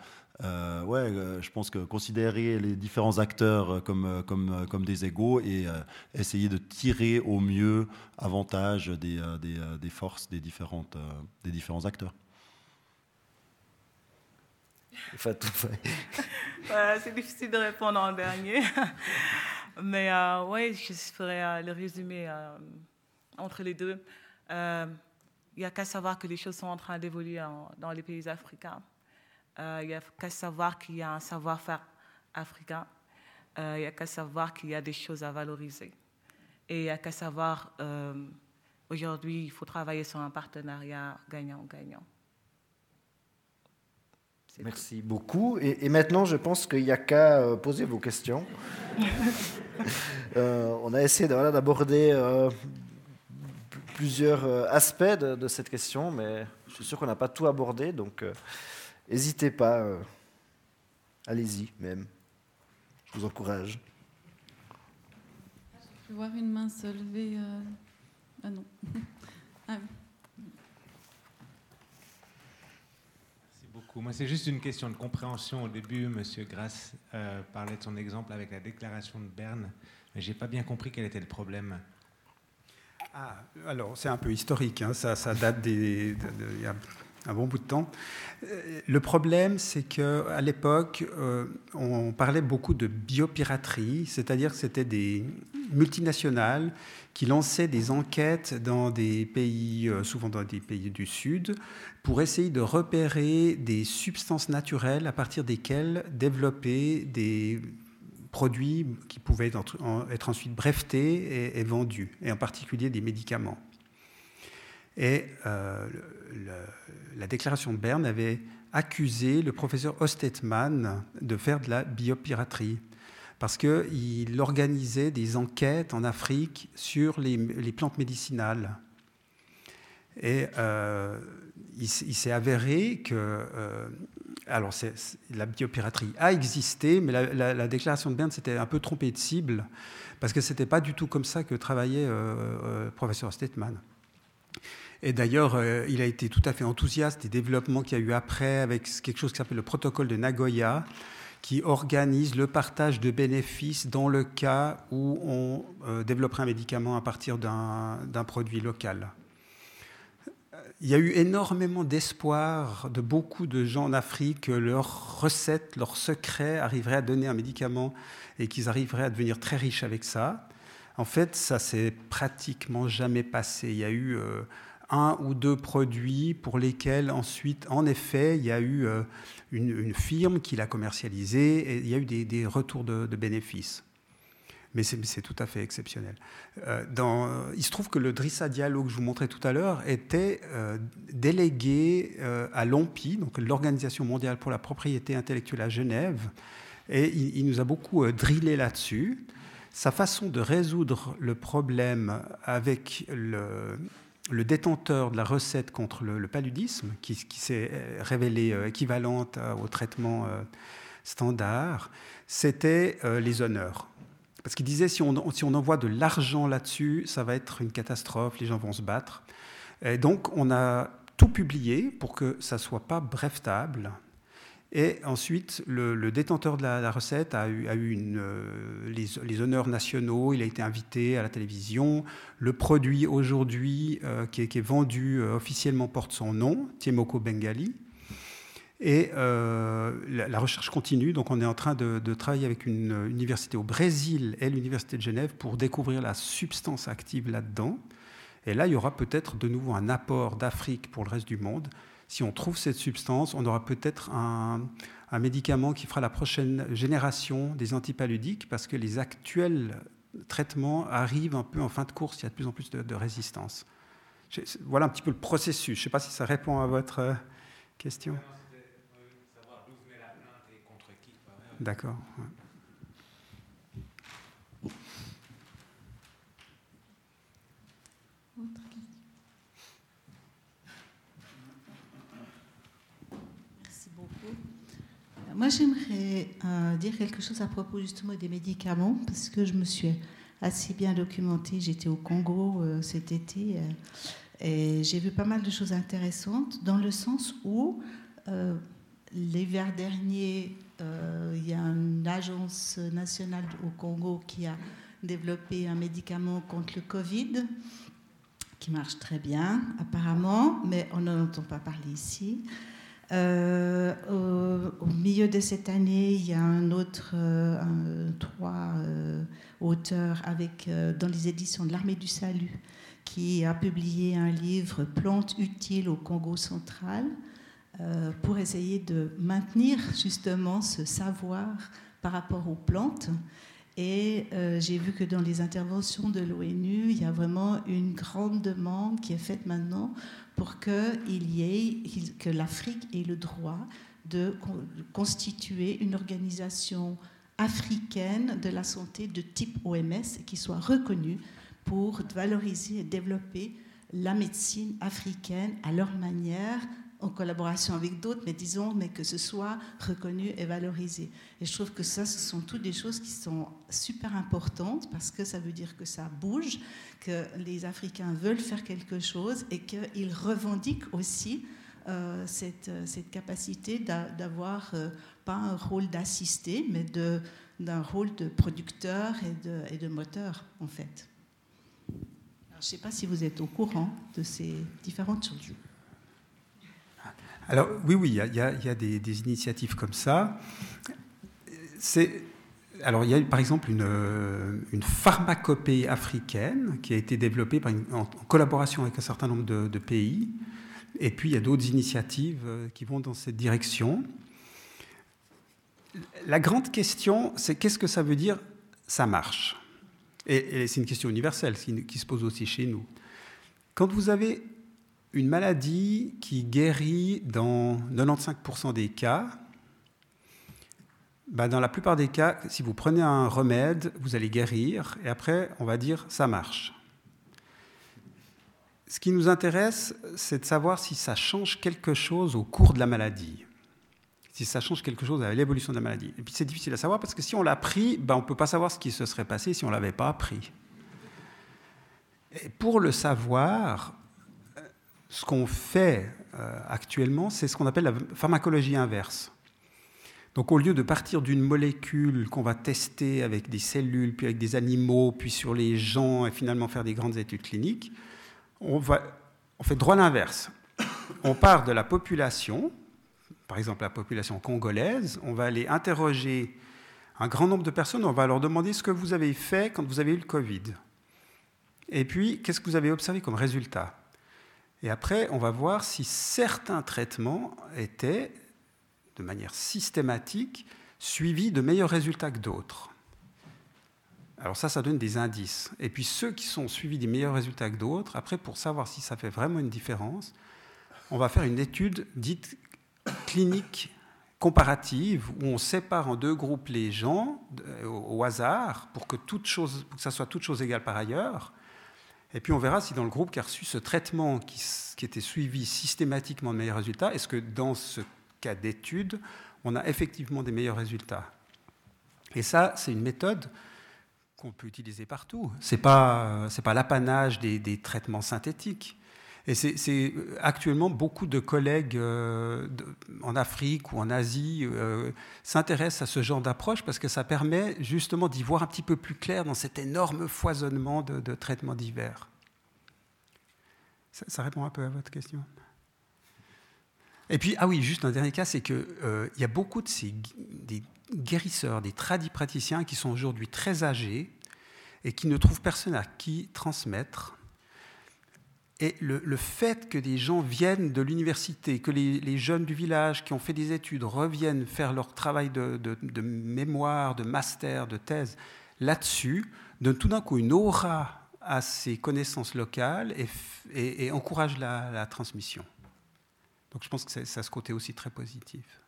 ouais, je pense que considérer les différents acteurs comme, comme, comme des égaux et essayer de tirer au mieux avantage des, des, des forces des, différentes, des différents acteurs. c'est difficile de répondre en dernier. Mais euh, oui, je ferai euh, le résumé euh, entre les deux. Il n'y a qu'à savoir que les choses sont en train d'évoluer dans les pays africains. Il n'y a qu'à savoir qu'il y a un savoir-faire africain. Il n'y a qu'à savoir qu'il y a des choses à valoriser. Et il n'y a qu'à savoir, aujourd'hui, il faut travailler sur un partenariat gagnant-gagnant. Merci beaucoup. Et, maintenant, je pense qu'il n'y a qu'à euh, poser vos questions. Euh, on a essayé d'aborder euh, plusieurs aspects de, cette question, mais je suis sûr qu'on n'a pas tout abordé, donc n'hésitez pas. Allez-y même. Je vous encourage. Je peux voir une main se lever. Ah non. Ah Moi, c'est juste une question de compréhension. Au début, M. Grasse euh, parlait de son exemple avec la déclaration de Berne, mais je n'ai pas bien compris quel était le problème. Ah, alors, c'est un peu historique. Hein. Ça, ça, date des. Il y a un bon bout de temps. Euh, le problème, c'est qu'à l'époque, euh, on parlait beaucoup de biopiraterie, c'est-à-dire que c'était des multinationales qui lançaient des enquêtes dans des pays, euh, souvent dans des pays du Sud, pour essayer de repérer des substances naturelles à partir desquelles développer des produits qui pouvaient être ensuite brevetés et, vendus, et en particulier des médicaments. Et la déclaration de Berne avait accusé le professeur Ostetman de faire de la biopiraterie parce qu'il organisait des enquêtes en Afrique sur les, plantes médicinales. Et euh, il, s'est avéré que euh, alors la biopiraterie a existé, mais la, déclaration de Berne s'était un peu trompée de cible, parce que ce n'était pas du tout comme ça que travaillait euh, le professeur Ostetman. Et d'ailleurs, euh, il a été tout à fait enthousiaste des développements qu'il y a eu après avec quelque chose qui s'appelle le protocole de Nagoya, qui organise le partage de bénéfices dans le cas où on euh, développerait un médicament à partir d'un produit local. Il y a eu énormément d'espoir de beaucoup de gens en Afrique que leur recette, leur secret arriverait à donner un médicament et qu'ils arriveraient à devenir très riches avec ça. En fait, ça s'est pratiquement jamais passé. Il y a eu euh, un ou deux produits pour lesquels ensuite, en effet, il y a eu euh, une, firme qui l'a commercialisé et il y a eu des, retours de, bénéfices. Mais c'est tout à fait exceptionnel. Euh, il se trouve que le Drissa Diallo que je vous montrais tout à l'heure était euh, délégué à l'OMPI, donc l'Organisation mondiale pour la propriété intellectuelle à Genève, et il, il nous a beaucoup drillé là-dessus. Sa façon de résoudre le problème avec le, le détenteur de la recette contre le, paludisme, qui, s'est euh, révélée euh, équivalente au traitement euh, standard, c'était les honneurs. Parce qu'il disait si on, si on envoie de l'argent là-dessus, ça va être une catastrophe, les gens vont se battre. Et donc on a tout publié pour que ça ne soit pas brevetable, et ensuite, le, détenteur de la, recette a eu, euh, les, honneurs nationaux, il a été invité à la télévision. Le produit aujourd'hui euh, qui, est vendu euh, officiellement porte son nom, Tiemoko Bengali. Et la, recherche continue, donc on est en train de travailler avec une université au Brésil et l'université de Genève pour découvrir la substance active là-dedans. Et là, il y aura peut-être de nouveau un apport d'Afrique pour le reste du monde si on trouve cette substance, on aura peut-être un, médicament qui fera la prochaine génération des antipaludiques, parce que les actuels traitements arrivent un peu en fin de course, il y a de plus en plus de, résistance. Voilà un petit peu le processus. Je ne sais pas si ça répond à votre euh, question. D'accord. Moi, j'aimerais euh, dire quelque chose à propos justement des médicaments, parce que je me suis assez bien documentée. J'étais au Congo euh, cet été euh, et j'ai vu pas mal de choses intéressantes, dans le sens où l'hiver dernier, il y a une agence nationale au Congo qui a développé un médicament contre le Covid qui marche très bien apparemment, mais on n'en entend pas parler ici. Euh, au, milieu de cette année, il y a un autre, euh, trois euh, auteurs avec, dans les éditions de l'Armée du Salut qui a publié un livre Plantes utiles au Congo central pour essayer de maintenir justement ce savoir par rapport aux plantes. Et j'ai vu que dans les interventions de l'ONU, il y a vraiment une grande demande qui est faite maintenant pour qu'il y ait, que l'Afrique ait le droit de constituer une organisation africaine de la santé de type OMS qui soit reconnue pour valoriser et développer la médecine africaine à leur manière, en collaboration avec d'autres, mais disons, mais que ce soit reconnu et valorisé. Et je trouve que ça, ce sont toutes des choses qui sont super importantes parce que ça veut dire que ça bouge, que les Africains veulent faire quelque chose et qu'ils revendiquent aussi euh, cette, cette, capacité d'avoir euh, pas un rôle d'assisté, mais d'un rôle de producteur et de, et de moteur, en fait. je ne sais pas si vous êtes au courant de ces différentes choses. Alors oui, oui, il y a, des, initiatives comme ça. Alors, il y a par exemple une, une, pharmacopée africaine qui a été développée en, collaboration avec un certain nombre de, pays. Et puis, il y a d'autres initiatives euh, qui vont dans cette direction. La grande question, c'est qu'est-ce que ça veut dire ça marche? Et, c'est une question universelle qui, qui se pose aussi chez nous. Quand vous avez une maladie qui guérit dans 95% des cas, bah, dans la plupart des cas, si vous prenez un remède, vous allez guérir, et après, on va dire ça marche. Ce qui nous intéresse, c'est de savoir si ça change quelque chose au cours de la maladie, si ça change quelque chose à l'évolution de la maladie. Et puis c'est difficile à savoir parce que si on l'a pris, bah, on ne peut pas savoir ce qui se serait passé si on ne l'avait pas pris. Et pour le savoir, ce qu'on fait euh, actuellement, c'est ce qu'on appelle la pharmacologie inverse. Donc au lieu de partir d'une molécule qu'on va tester avec des cellules, puis avec des animaux, puis sur les gens, et finalement faire des grandes études cliniques, on, fait droit l'inverse. On part de la population, par exemple la population congolaise, on va aller interroger un grand nombre de personnes, on va leur demander ce que vous avez fait quand vous avez eu le Covid. Et puis, qu'est-ce que vous avez observé comme résultat? Et après, on va voir si certains traitements étaient de manière systématique, suivi de meilleurs résultats que d'autres. Alors ça, ça donne des indices. Et puis ceux qui sont suivis des meilleurs résultats que d'autres, après, pour savoir si ça fait vraiment une différence, on va faire une étude dite clinique comparative, où on sépare en deux groupes les gens au hasard, pour que, toute chose, pour que ça soit toute chose égale par ailleurs. Et puis on verra si dans le groupe qui a reçu ce traitement qui, était suivi systématiquement de meilleurs résultats, est-ce que dans ce cas d'étude, on a effectivement des meilleurs résultats? Et ça, c'est une méthode qu'on peut utiliser partout. Ce n'est pas l'apanage des, traitements synthétiques. Et c'est actuellement beaucoup de collègues euh, en Afrique ou en Asie euh, s'intéressent à ce genre d'approche parce que ça permet justement d'y voir un petit peu plus clair dans cet énorme foisonnement de, traitements divers. ça répond un peu à votre question et puis, ah oui, juste un dernier cas, c'est qu'il euh, y a beaucoup de ces guérisseurs, des tradipraticiens qui sont aujourd'hui très âgés et qui ne trouvent personne à qui transmettre. Et le, fait que des gens viennent de l'université, que les, jeunes du village qui ont fait des études reviennent faire leur travail de, mémoire, de master, de thèse là-dessus, donne tout d'un coup une aura à ces connaissances locales et, encourage la transmission. Donc je pense que ça a ce côté aussi très positif.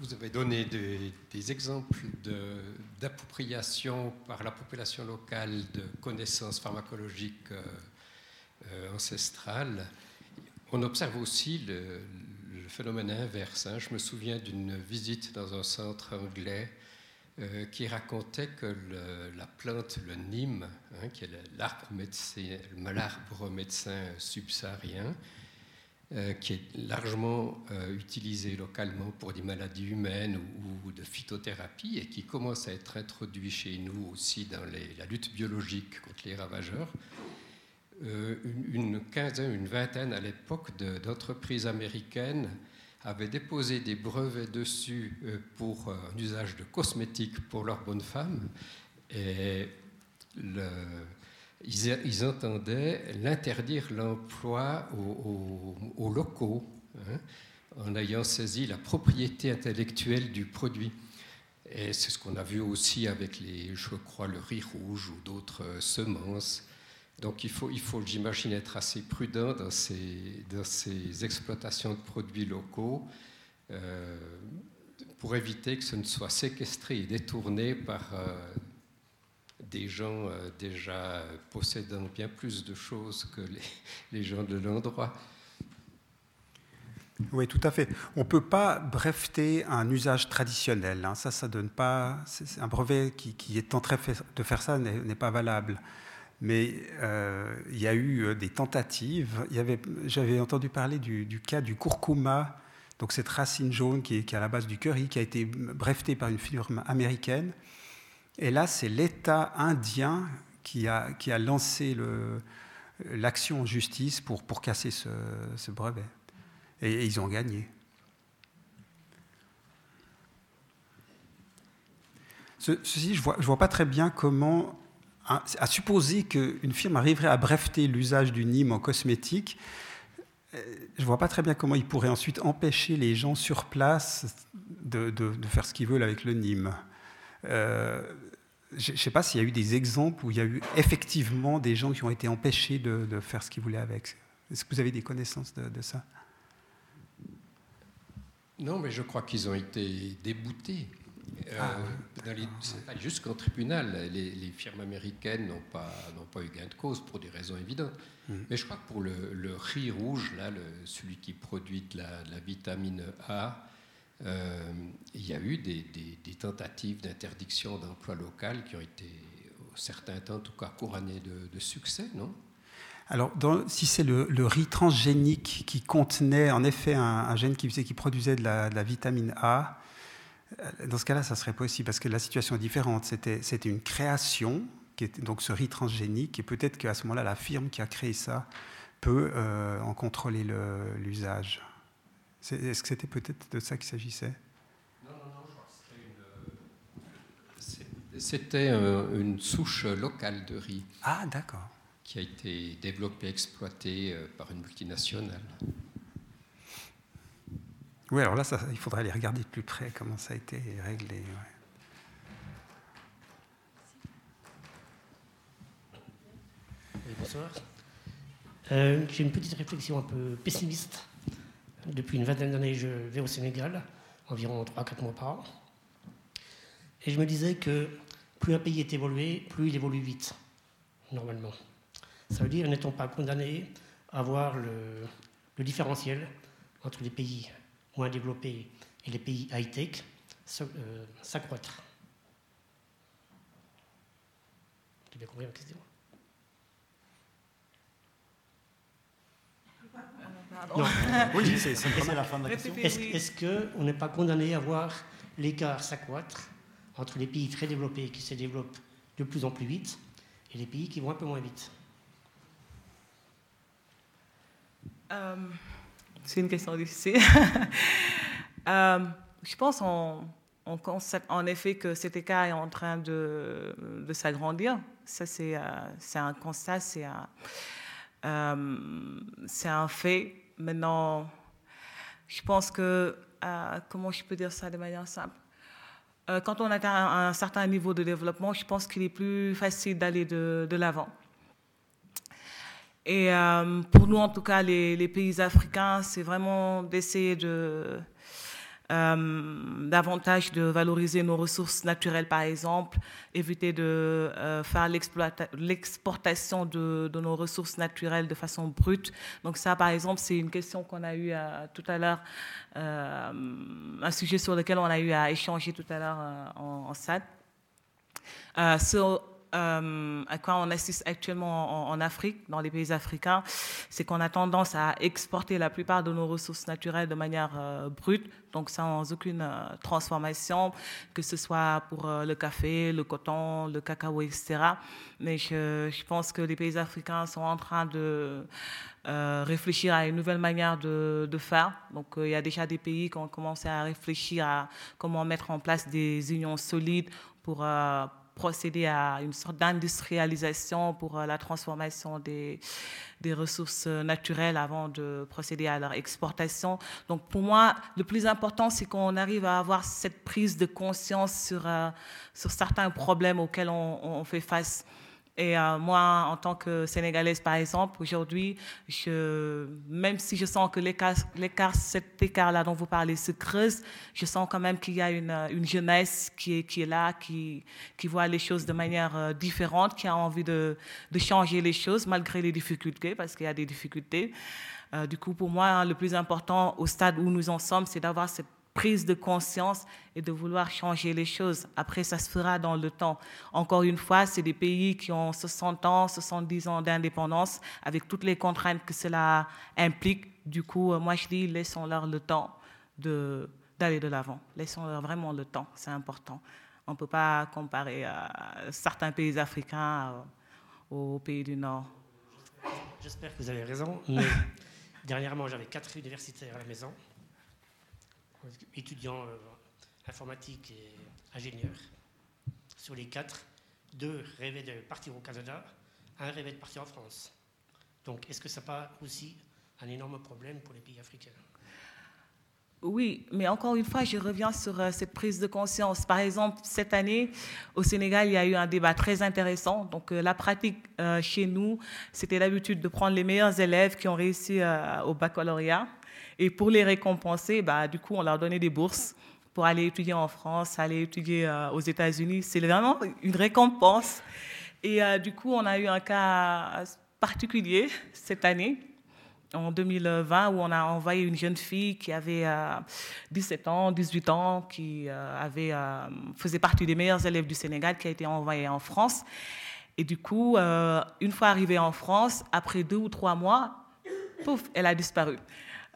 Vous avez donné des, exemples d'appropriation par la population locale de connaissances pharmacologiques euh, euh, ancestrales. On observe aussi le, phénomène inverse. Hein. Je me souviens d'une visite dans un centre anglais euh, qui racontait que la plante, le Nîmes, hein, qui est l'arbre médecin, médecin subsaharien, euh, qui est largement euh, utilisé localement pour des maladies humaines ou, de phytothérapie et qui commence à être introduit chez nous aussi dans la lutte biologique contre les ravageurs. une, une, quinzaine, une vingtaine à l'époque d'entreprises américaines avaient déposé des brevets dessus euh, pour euh, un usage de cosmétiques pour leurs bonnes femmes. Et ils, entendaient l'interdire l'emploi aux, locaux, hein, en ayant saisi la propriété intellectuelle du produit. Et c'est ce qu'on a vu aussi avec les, je crois, le riz rouge ou d'autres euh, semences donc il faut, il faut j'imagine, être assez prudent dans ces, dans ces exploitations de produits locaux euh, pour éviter que ce ne soit séquestré et détourné par euh, des gens euh, déjà possédant bien plus de choses que les, gens de l'endroit. Oui, tout à fait. On ne peut pas breveter un usage traditionnel. Hein. Ça, ça donne pas. Un brevet qui, qui est en train de faire ça n'est pas valable. Mais euh, il y a eu euh, des tentatives. J'avais entendu parler du, cas du curcuma, donc cette racine jaune qui est, à la base du curry, qui a été brevetée par une firme américaine. Et là, c'est l'État indien qui a, qui a lancé l'action en justice pour, pour casser ce, brevet. Et, ils ont gagné. ceci, je ne vois, je vois pas très bien comment, à supposer qu'une firme arriverait à breveter l'usage du Nîmes en cosmétique, je ne vois pas très bien comment ils pourraient ensuite empêcher les gens sur place de, de, faire ce qu'ils veulent avec le Nîmes. Je ne sais pas s'il y a eu des exemples où il y a eu effectivement des gens qui ont été empêchés de, de faire ce qu'ils voulaient avec. Est-ce que vous avez des connaissances de, ça? Non, mais je crois qu'ils ont été déboutés. Euh, ah, qu'en tribunal. Les, firmes américaines n'ont pas, pas eu gain de cause pour des raisons évidentes. Mm. Mais je crois que pour le, riz rouge, là, le, celui qui produit de la, de la vitamine A, euh, il y a eu des, tentatives d'interdiction d'emploi local qui ont été, au certain temps, en tout cas, couronnées de, succès, non? Alors, si c'est le, riz transgénique qui contenait en effet un, gène qui, produisait de la, vitamine A, euh, dans ce cas-là, ça serait possible parce que la situation est différente. C'était, une création, donc ce riz transgénique, et peut-être qu'à ce moment-là, la firme qui a créé ça peut euh, en contrôler l'usage. Est-ce que c'était peut-être de ça qu'il s'agissait? Non, non, non, je crois que c'était une, une souche locale de riz. Ah, d'accord. Qui a été développée, exploitée euh, par une multinationale. Oui, alors là, ça, il faudrait aller regarder de plus près comment ça a été réglé. bonsoir. Euh, j'ai une petite réflexion un peu pessimiste depuis une vingtaine d'années, je vais au Sénégal, environ 3-4 mois par an. Et je me disais que plus un pays est évolué, plus il évolue vite, normalement. Ça veut dire, n'étant pas condamné à voir le, différentiel entre les pays moins développés et les pays high-tech euh, s'accroître. Oui, c'est la fin de la question. Est-ce qu'on n'est pas condamné à voir l'écart s'accroître entre les pays très développés qui se développent de plus en plus vite et les pays qui vont un peu moins vite? Euh, C'est une question difficile. Euh, je pense qu'on constate en effet que cet écart est en train de, de s'agrandir. Ça, c'est euh, un constat, c'est un, un fait. Maintenant, je pense que, euh, comment je peux dire ça de manière simple? Euh, Quand on atteint un, certain niveau de développement, je pense qu'il est plus facile d'aller de, l'avant. Et euh, pour nous, en tout cas, les pays africains, c'est vraiment d'essayer de, euh, davantage de valoriser nos ressources naturelles, par exemple, éviter de euh, faire l'exportation de, nos ressources naturelles de façon brute. Donc ça, par exemple, c'est une question qu'on a eu euh, tout à l'heure, un sujet sur lequel on a eu à échanger tout à l'heure en, SAD. Euh, à quoi on assiste actuellement en, Afrique, dans les pays africains, c'est qu'on a tendance à exporter la plupart de nos ressources naturelles de manière euh, brute, donc sans aucune euh, transformation, que ce soit pour le café, le coton, le cacao, etc. Mais je, pense que les pays africains sont en train de réfléchir à une nouvelle manière de faire. Donc il y a déjà des pays qui ont commencé à réfléchir à comment mettre en place des unions solides pour procéder à une sorte d'industrialisation pour euh, la transformation des, des ressources naturelles avant de procéder à leur exportation. Donc pour moi, le plus important, c'est qu'on arrive à avoir cette prise de conscience sur, euh, sur certains problèmes auxquels on fait face. Et euh, moi, en tant que Sénégalaise, par exemple, aujourd'hui, même si je sens que l'écart, cet écart-là dont vous parlez se creuse, je sens quand même qu'il y a une, une jeunesse qui est, là, qui, voit les choses de manière euh, différente, qui a envie de, de changer les choses malgré les difficultés, parce qu'il y a des difficultés. Euh, du coup, pour moi, le plus important au stade où nous en sommes, c'est d'avoir cette prise de conscience et de vouloir changer les choses. Après, ça se fera dans le temps. Encore une fois, c'est des pays qui ont 60 ans, 70 ans d'indépendance, avec toutes les contraintes que cela implique. Du coup, euh, moi, je dis, laissons-leur le temps d'aller de l'avant. Laissons-leur vraiment le temps, c'est important. On ne peut pas comparer certains pays africains aux pays du Nord. J'espère que vous avez raison. Mais dernièrement, j'avais quatre universitaires à la maison, étudiants euh, informatiques et ingénieurs. Sur les quatre, deux rêvaient de partir au Canada, un rêvait de partir en France. Donc, est-ce que ça pas aussi un énorme problème pour les pays africains? Oui, mais encore une fois, je reviens sur euh, cette prise de conscience. Par exemple, cette année, au Sénégal, il y a eu un débat très intéressant. Donc, euh, la pratique euh, chez nous, c'était l'habitude de prendre les meilleurs élèves qui ont réussi au baccalauréat. Et pour les récompenser, bah, du coup, on leur donnait des bourses pour aller étudier en France, aller étudier aux États-Unis. C'est vraiment une récompense. Et du coup, on a eu un cas particulier cette année en 2020 où on a envoyé une jeune fille qui avait 17 euh, ans, 18 ans, qui euh, avait, euh, faisait partie des meilleurs élèves du Sénégal, qui a été envoyée en France. Et du coup, une fois arrivée en France, après deux ou trois mois, pouf, elle a disparu.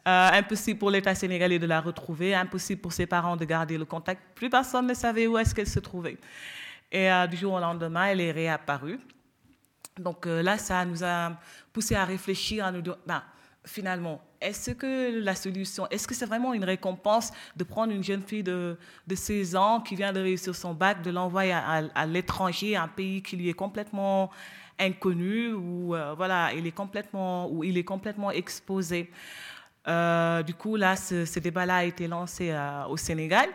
Impossible pour l'État sénégalais de la retrouver, impossible pour ses parents de garder le contact. Plus personne ne savait où est-ce qu'elle se trouvait. Et du jour au lendemain, elle est réapparue. Donc là, ça nous a poussé à réfléchir, à nous dire, ben, finalement, est-ce que la solution, est-ce que c'est vraiment une récompense de prendre une jeune fille de, de 16 ans qui vient de réussir son bac, de l'envoyer à, l'étranger, un pays qui lui est complètement inconnu, euh, voilà, il est complètement, où il est complètement exposé? Euh, du coup, là, ce, débat-là a été lancé euh, au Sénégal.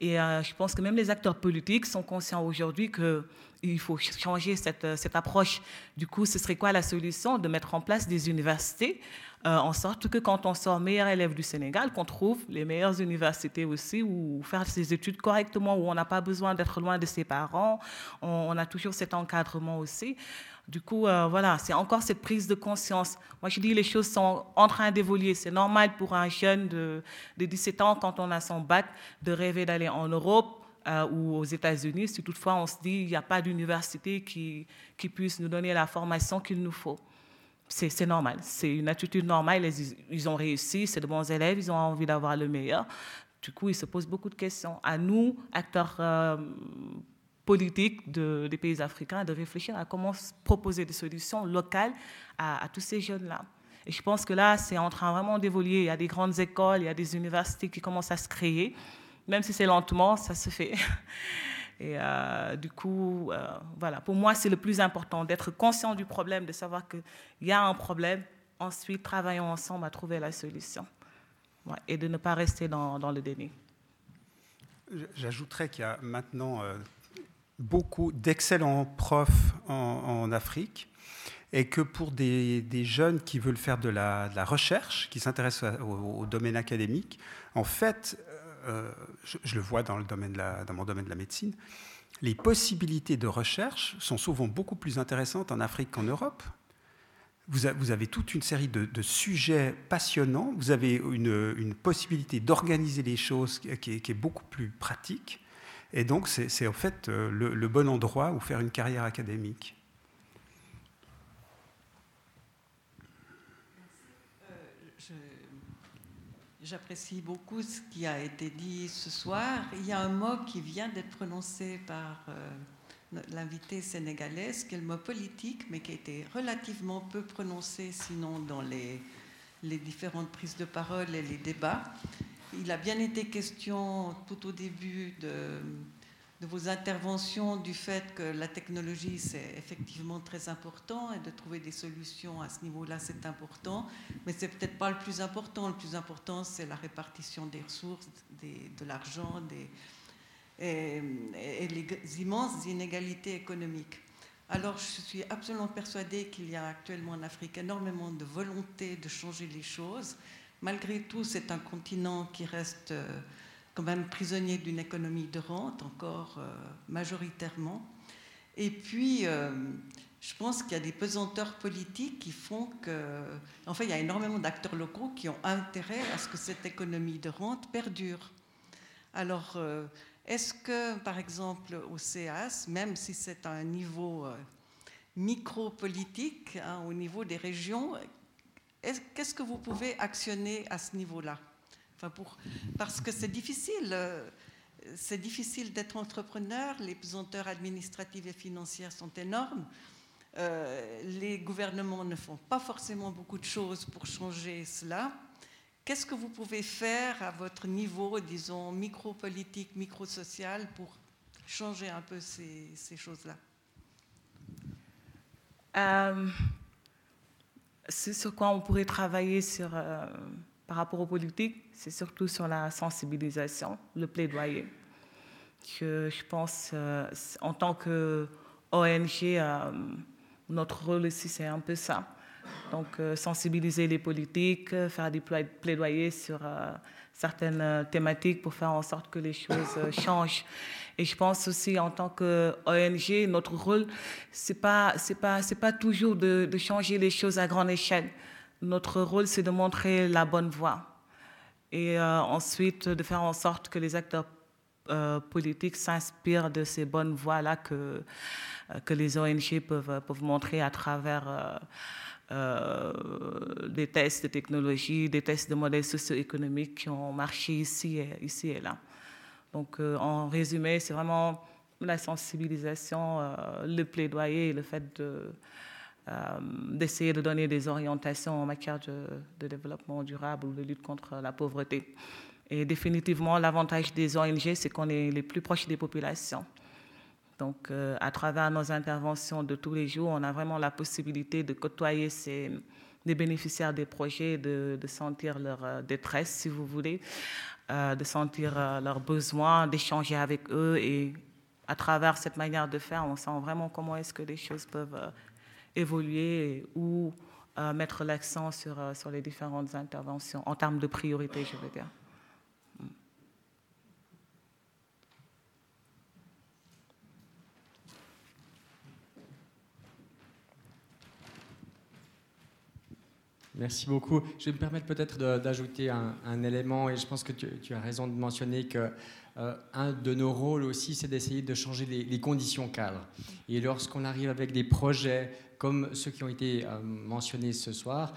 Et je pense que même les acteurs politiques sont conscients aujourd'hui qu'il faut changer cette, cette, approche. Du coup, ce serait quoi la solution De mettre en place des universités euh, en sorte que quand on sort meilleur élève du Sénégal, qu'on trouve les meilleures universités aussi, où faire ses études correctement, où on n'a pas besoin d'être loin de ses parents, on, a toujours cet encadrement aussi. Du coup, euh, voilà, c'est encore cette prise de conscience. Moi, je dis les choses sont en train d'évoluer. C'est normal pour un jeune de, 17 ans, quand on a son bac, de rêver d'aller en Europe. Euh, ou aux États-Unis, si toutefois on se dit qu'il n'y a pas d'université qui, puisse nous donner la formation qu'il nous faut c'est normal. C'est une attitude normale. Ils, ont réussi, c'est de bons élèves, ils ont envie d'avoir le meilleur. Du coup, ils se posent beaucoup de questions. À nous, acteurs euh, politiques des pays africains, de réfléchir à comment proposer des solutions locales à, tous ces jeunes-là. Et je pense que là, c'est en train vraiment d'évoluer. Il y a des grandes écoles, il y a des universités qui commencent à se créer. Même si c'est lentement, ça se fait. Et euh, du coup, euh, voilà, pour moi, c'est le plus important d'être conscient du problème, de savoir qu'il y a un problème. Ensuite, travaillons ensemble à trouver la solution et de ne pas rester dans, le déni. J'ajouterais qu'il y a maintenant euh, beaucoup d'excellents profs en, Afrique et que pour des, jeunes qui veulent faire de la, recherche, qui s'intéressent au, domaine académique, en fait, euh, je, le vois dans mon domaine de la médecine, les possibilités de recherche sont souvent beaucoup plus intéressantes en Afrique qu'en Europe. Vous, avez toute une série de, sujets passionnants, vous avez une, possibilité d'organiser les choses qui est, beaucoup plus pratique, et donc c'est en fait euh, le bon endroit où faire une carrière académique. J'apprécie beaucoup ce qui a été dit ce soir. Il y a un mot qui vient d'être prononcé par euh, l'invité sénégalaise, qui est le mot politique, mais qui a été relativement peu prononcé, sinon dans les différentes prises de parole et les débats. Il a bien été question tout au début de vos interventions du fait que la technologie, c'est effectivement très important et de trouver des solutions à ce niveau-là, c'est important. Mais c'est peut-être pas le plus important. Le plus important, c'est la répartition des ressources, de l'argent et, et, les immenses inégalités économiques. Alors, je suis absolument persuadée qu'il y a actuellement en Afrique énormément de volonté de changer les choses. Malgré tout, c'est un continent qui reste euh, quand même prisonnier d'une économie de rente, encore euh, majoritairement. Et puis, euh, je pense qu'il y a des pesanteurs politiques qui font que. Enfin, il y a énormément d'acteurs locaux qui ont intérêt à ce que cette économie de rente perdure. Alors, est-ce que, par exemple, au CAS, même si c'est à un niveau micro-politique, hein, au niveau des régions, qu'est-ce que vous pouvez actionner à ce niveau-là? Parce que c'est difficile. Euh, c'est difficile d'être entrepreneur, les pesanteurs administratives et financières sont énormes. Euh, les gouvernements ne font pas forcément beaucoup de choses pour changer cela. Qu'est-ce que vous pouvez faire à votre niveau, disons, micro-politique, micro-social, pour changer un peu ces, choses-là? Euh, C'est sur quoi on pourrait travailler sur, euh, par rapport aux politiques, c'est surtout sur la sensibilisation, le plaidoyer. Je, je pense, euh, en tant que ONG, notre rôle ici, c'est un peu ça. Donc, euh, sensibiliser les politiques, faire des plaidoyers sur euh, certaines euh, thématiques pour faire en sorte que les choses changent. Et je pense aussi, en tant qu'ONG, notre rôle, ce n'est pas, pas, pas toujours de, changer les choses à grande échelle. Notre rôle, c'est de montrer la bonne voie. Et ensuite, de faire en sorte que les acteurs politiques s'inspirent de ces bonnes voies-là que, que les ONG peuvent, peuvent montrer à travers euh, des tests de technologie, des tests de modèles socio-économiques qui ont marché ici et, ici et là. Donc, euh, en résumé, c'est vraiment la sensibilisation, euh, le plaidoyer, le fait de, d'essayer de donner des orientations en matière de, de, développement durable ou de lutte contre la pauvreté. Et définitivement, l'avantage des ONG, c'est qu'on est les plus proches des populations. Donc, euh, à travers nos interventions de tous les jours, on a vraiment la possibilité de côtoyer ces, bénéficiaires des projets, de, sentir leur euh, détresse, si vous voulez, euh, de sentir leurs besoins, d'échanger avec eux. Et à travers cette manière de faire, on sent vraiment comment est-ce que les choses peuvent évoluer ou mettre l'accent sur, sur les différentes interventions en termes de priorité, je veux dire. Merci beaucoup. Je vais me permettre peut-être d'ajouter un, élément, et je pense que tu, as raison de mentionner que euh, un de nos rôles aussi, c'est d'essayer de changer les, conditions cadres. Et lorsqu'on arrive avec des projets comme ceux qui ont été euh, mentionnés ce soir,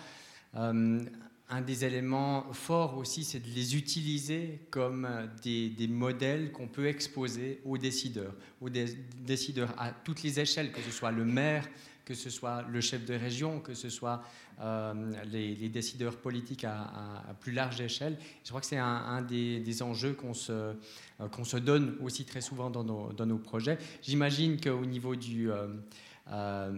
euh, un des éléments forts aussi, c'est de les utiliser comme des, des modèles qu'on peut exposer aux décideurs, aux décideurs à toutes les échelles, que ce soit le maire, que ce soit le chef de région, que ce soit euh, les, décideurs politiques à, plus large échelle. Je crois que c'est un, des, enjeux qu'on se, euh, qu'on se donne aussi très souvent dans nos, projets. J'imagine qu'au niveau euh,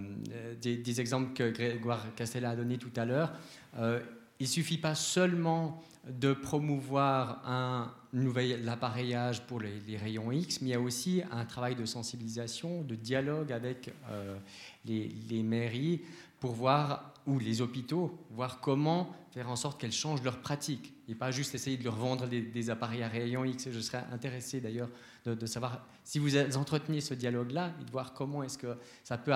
des, des, exemples que Grégoire Castella a donné tout à l'heure, il ne suffit pas seulement de promouvoir un nouvel appareillage pour les, rayons X, mais il y a aussi un travail de sensibilisation, de dialogue avec les, mairies pour voir, ou les hôpitaux, voir comment faire en sorte qu'elles changent leurs pratiques et pas juste essayer de leur vendre des, appareils à rayons X. Je serais intéressé d'ailleurs de, savoir si vous entretenez ce dialogue-là et de voir comment est-ce que ça peut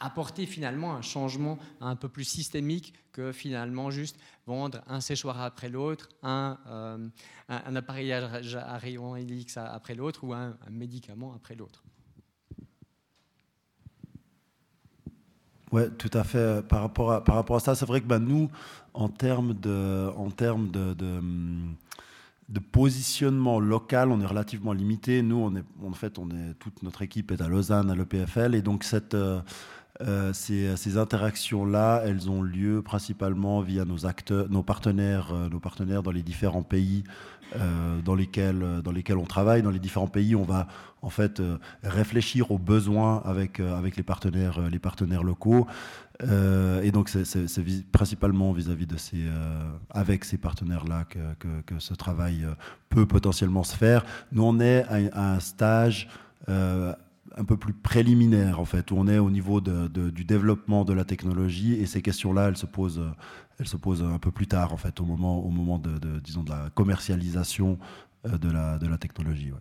apporter finalement un changement un peu plus systémique que finalement juste vendre un séchoir après l'autre, un, euh, un, appareillage à rayons X après l'autre ou un médicament après l'autre. Oui, tout à fait. Par rapport à, par rapport à ça, c'est vrai que ben, nous, en termes de, en termes de, de, positionnement local, on est relativement limité. Nous, on est, en fait, on est, toute notre équipe est à Lausanne, à l'EPFL, et donc cette, euh, euh, ces, interactions-là, elles ont lieu principalement via nos acteurs, nos partenaires, euh, nos partenaires dans les différents pays euh, dans, lesquels, dans lesquels on travaille. Dans les différents pays, on va en fait réfléchir aux besoins avec, avec les, partenaires, les partenaires locaux. et donc, c'est principalement vis-à-vis de ces, avec ces partenaires-là que, que, ce travail peut potentiellement se faire. Nous, on est à, un stage un peu plus préliminaire en fait, où on est au niveau du développement de la technologie et ces questions-là, elles se posent, elle se pose un peu plus tard, en fait, au moment, au moment de, disons, de la commercialisation euh, de la, de la technologie.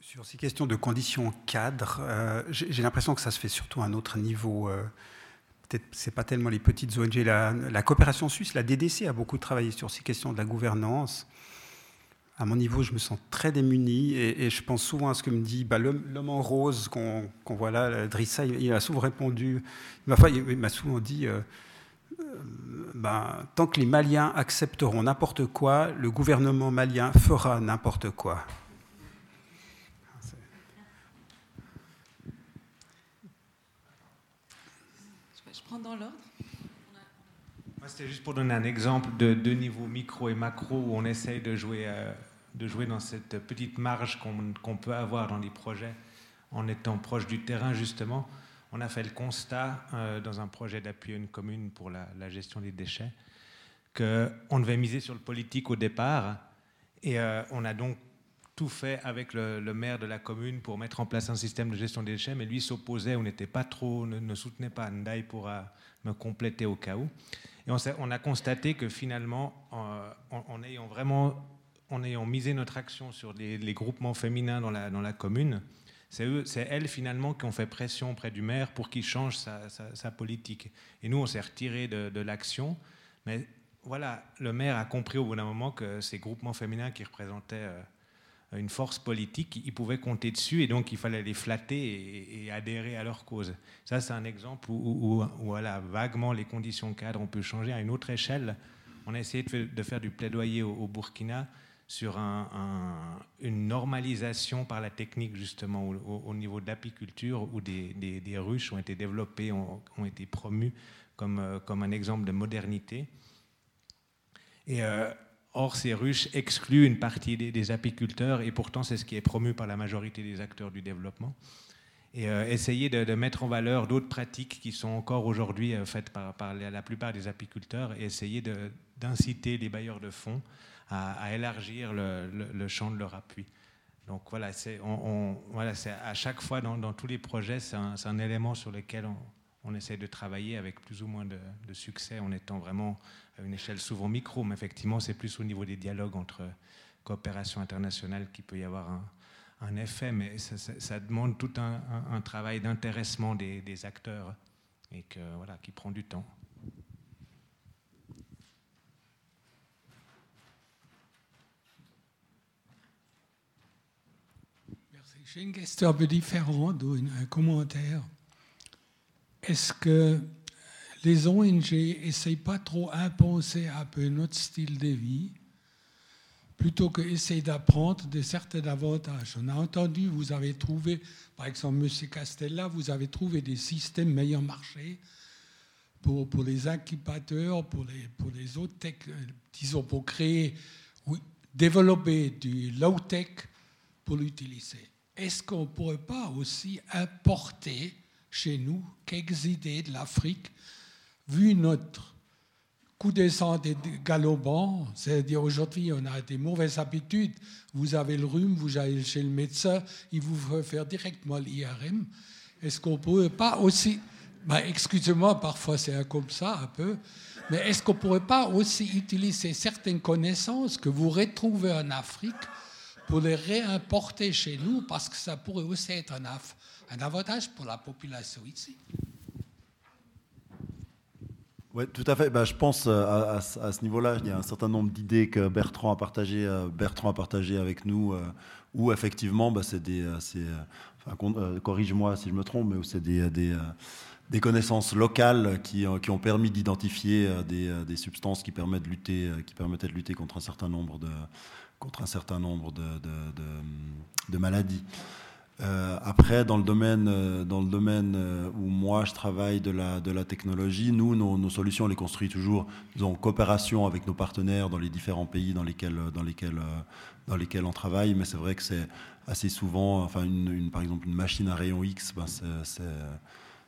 Sur ces questions de conditions cadres, euh, j'ai l'impression que ça se fait surtout à un autre niveau. Euh, Peut-être c'est pas tellement les petites ONG. La, coopération suisse, la DDC, a beaucoup travaillé sur ces questions de la gouvernance à mon niveau, je me sens très démuni et, je pense souvent à ce que me dit bah, l'homme en rose qu'on voit là, Drissa, il, a souvent répondu, il m'a souvent dit, euh, ben, tant que les Maliens accepteront n'importe quoi, le gouvernement malien fera n'importe quoi. Je prends dans l'ordre. C'était juste pour donner un exemple de deux niveaux micro et macro où on essaye de jouer, euh, de jouer dans cette petite marge qu'on peut avoir dans les projets en étant proche du terrain justement. On a fait le constat euh, dans un projet d'appui à une commune pour la, gestion des déchets qu'on devait miser sur le politique au départ et euh, on a donc tout fait avec le, maire de la commune pour mettre en place un système de gestion des déchets, mais lui s'opposait ou n'était pas trop, ne, soutenait pas. Ndai pourra me compléter au cas où. Et on, a constaté que finalement, en, ayant vraiment, en ayant misé notre action sur les, groupements féminins dans la, commune, c'est elles finalement qui ont fait pression auprès du maire pour qu'il change sa, politique. Et nous, on s'est retiré de, l'action. Mais voilà, le maire a compris au bout d'un moment que ces groupements féminins qui représentaient euh, une force politique, ils pouvaient compter dessus et donc il fallait les flatter et, adhérer à leur cause. Ça, c'est un exemple où, voilà, vaguement les conditions cadres ont pu changer. À une autre échelle, on a essayé de, faire du plaidoyer au, Burkina sur une normalisation par la technique justement au, niveau de l'apiculture où des, ruches ont été développées, ont, été promues comme, euh, comme un exemple de modernité. Et euh, Or, ces ruches excluent une partie des, apiculteurs et pourtant c'est ce qui est promu par la majorité des acteurs du développement. Et euh, essayer de, mettre en valeur d'autres pratiques qui sont encore aujourd'hui faites par, la, plupart des apiculteurs et essayer d'inciter les bailleurs de fonds à, élargir le, champ de leur appui. Donc voilà, c'est à chaque fois dans, tous les projets, c'est un, élément sur lequel on, essaie de travailler avec plus ou moins de, succès en étant vraiment à une échelle souvent micro, mais effectivement c'est plus au niveau des dialogues entre coopération internationale qu'il peut y avoir un, effet, mais ça, demande tout un, travail d'intéressement des, acteurs et que, voilà, qui prend du temps. Merci. J'ai une question un peu différente ou un commentaire est-ce que les ONG n'essayent pas trop imposer un peu notre style de vie plutôt qu'essayer d'apprendre de certains avantages? On a entendu, vous avez trouvé, par exemple, M. Castella, vous avez trouvé des systèmes meilleur marché pour, les incubateurs, pour les, pour les autres tech, disons, pour créer, ou développer du low-tech pour l'utiliser. Est-ce qu'on ne pourrait pas aussi importer chez nous quelques idées de l'Afrique, vu notre coup de santé galopant, c'est-à-dire aujourd'hui on a des mauvaises habitudes, vous avez le rhume, vous allez chez le médecin, il vous fait faire directement l'IRM. Est-ce qu'on ne pourrait pas aussi, bah, excusez-moi, parfois c'est comme ça un peu, mais est-ce qu'on ne pourrait pas aussi utiliser certaines connaissances que vous retrouvez en Afrique pour les réimporter chez nous, parce que ça pourrait aussi être un, avantage pour la population ici. Oui, tout à fait. Bah, je pense euh, à, ce niveau-là, il y a un certain nombre d'idées que Bertrand a partagé, euh, Bertrand a partagé avec nous, euh, où effectivement, bah, c'est des, corrige-moi si je me trompe, mais c'est des, des, des, connaissances locales qui, qui ont permis d'identifier des, des, substances qui permettent de lutter, qui permettaient de lutter contre un certain nombre de, contre un certain nombre de, maladies. Euh, après, dans le domaine, euh, dans le domaine euh, où moi je travaille de la, technologie, nous, nos, solutions, on les construit toujours en coopération avec nos partenaires dans les différents pays dans lesquels, dans lesquels, dans lesquels on travaille. Mais c'est vrai que c'est assez souvent, enfin, une, par exemple, une machine à rayon X, ben c'est,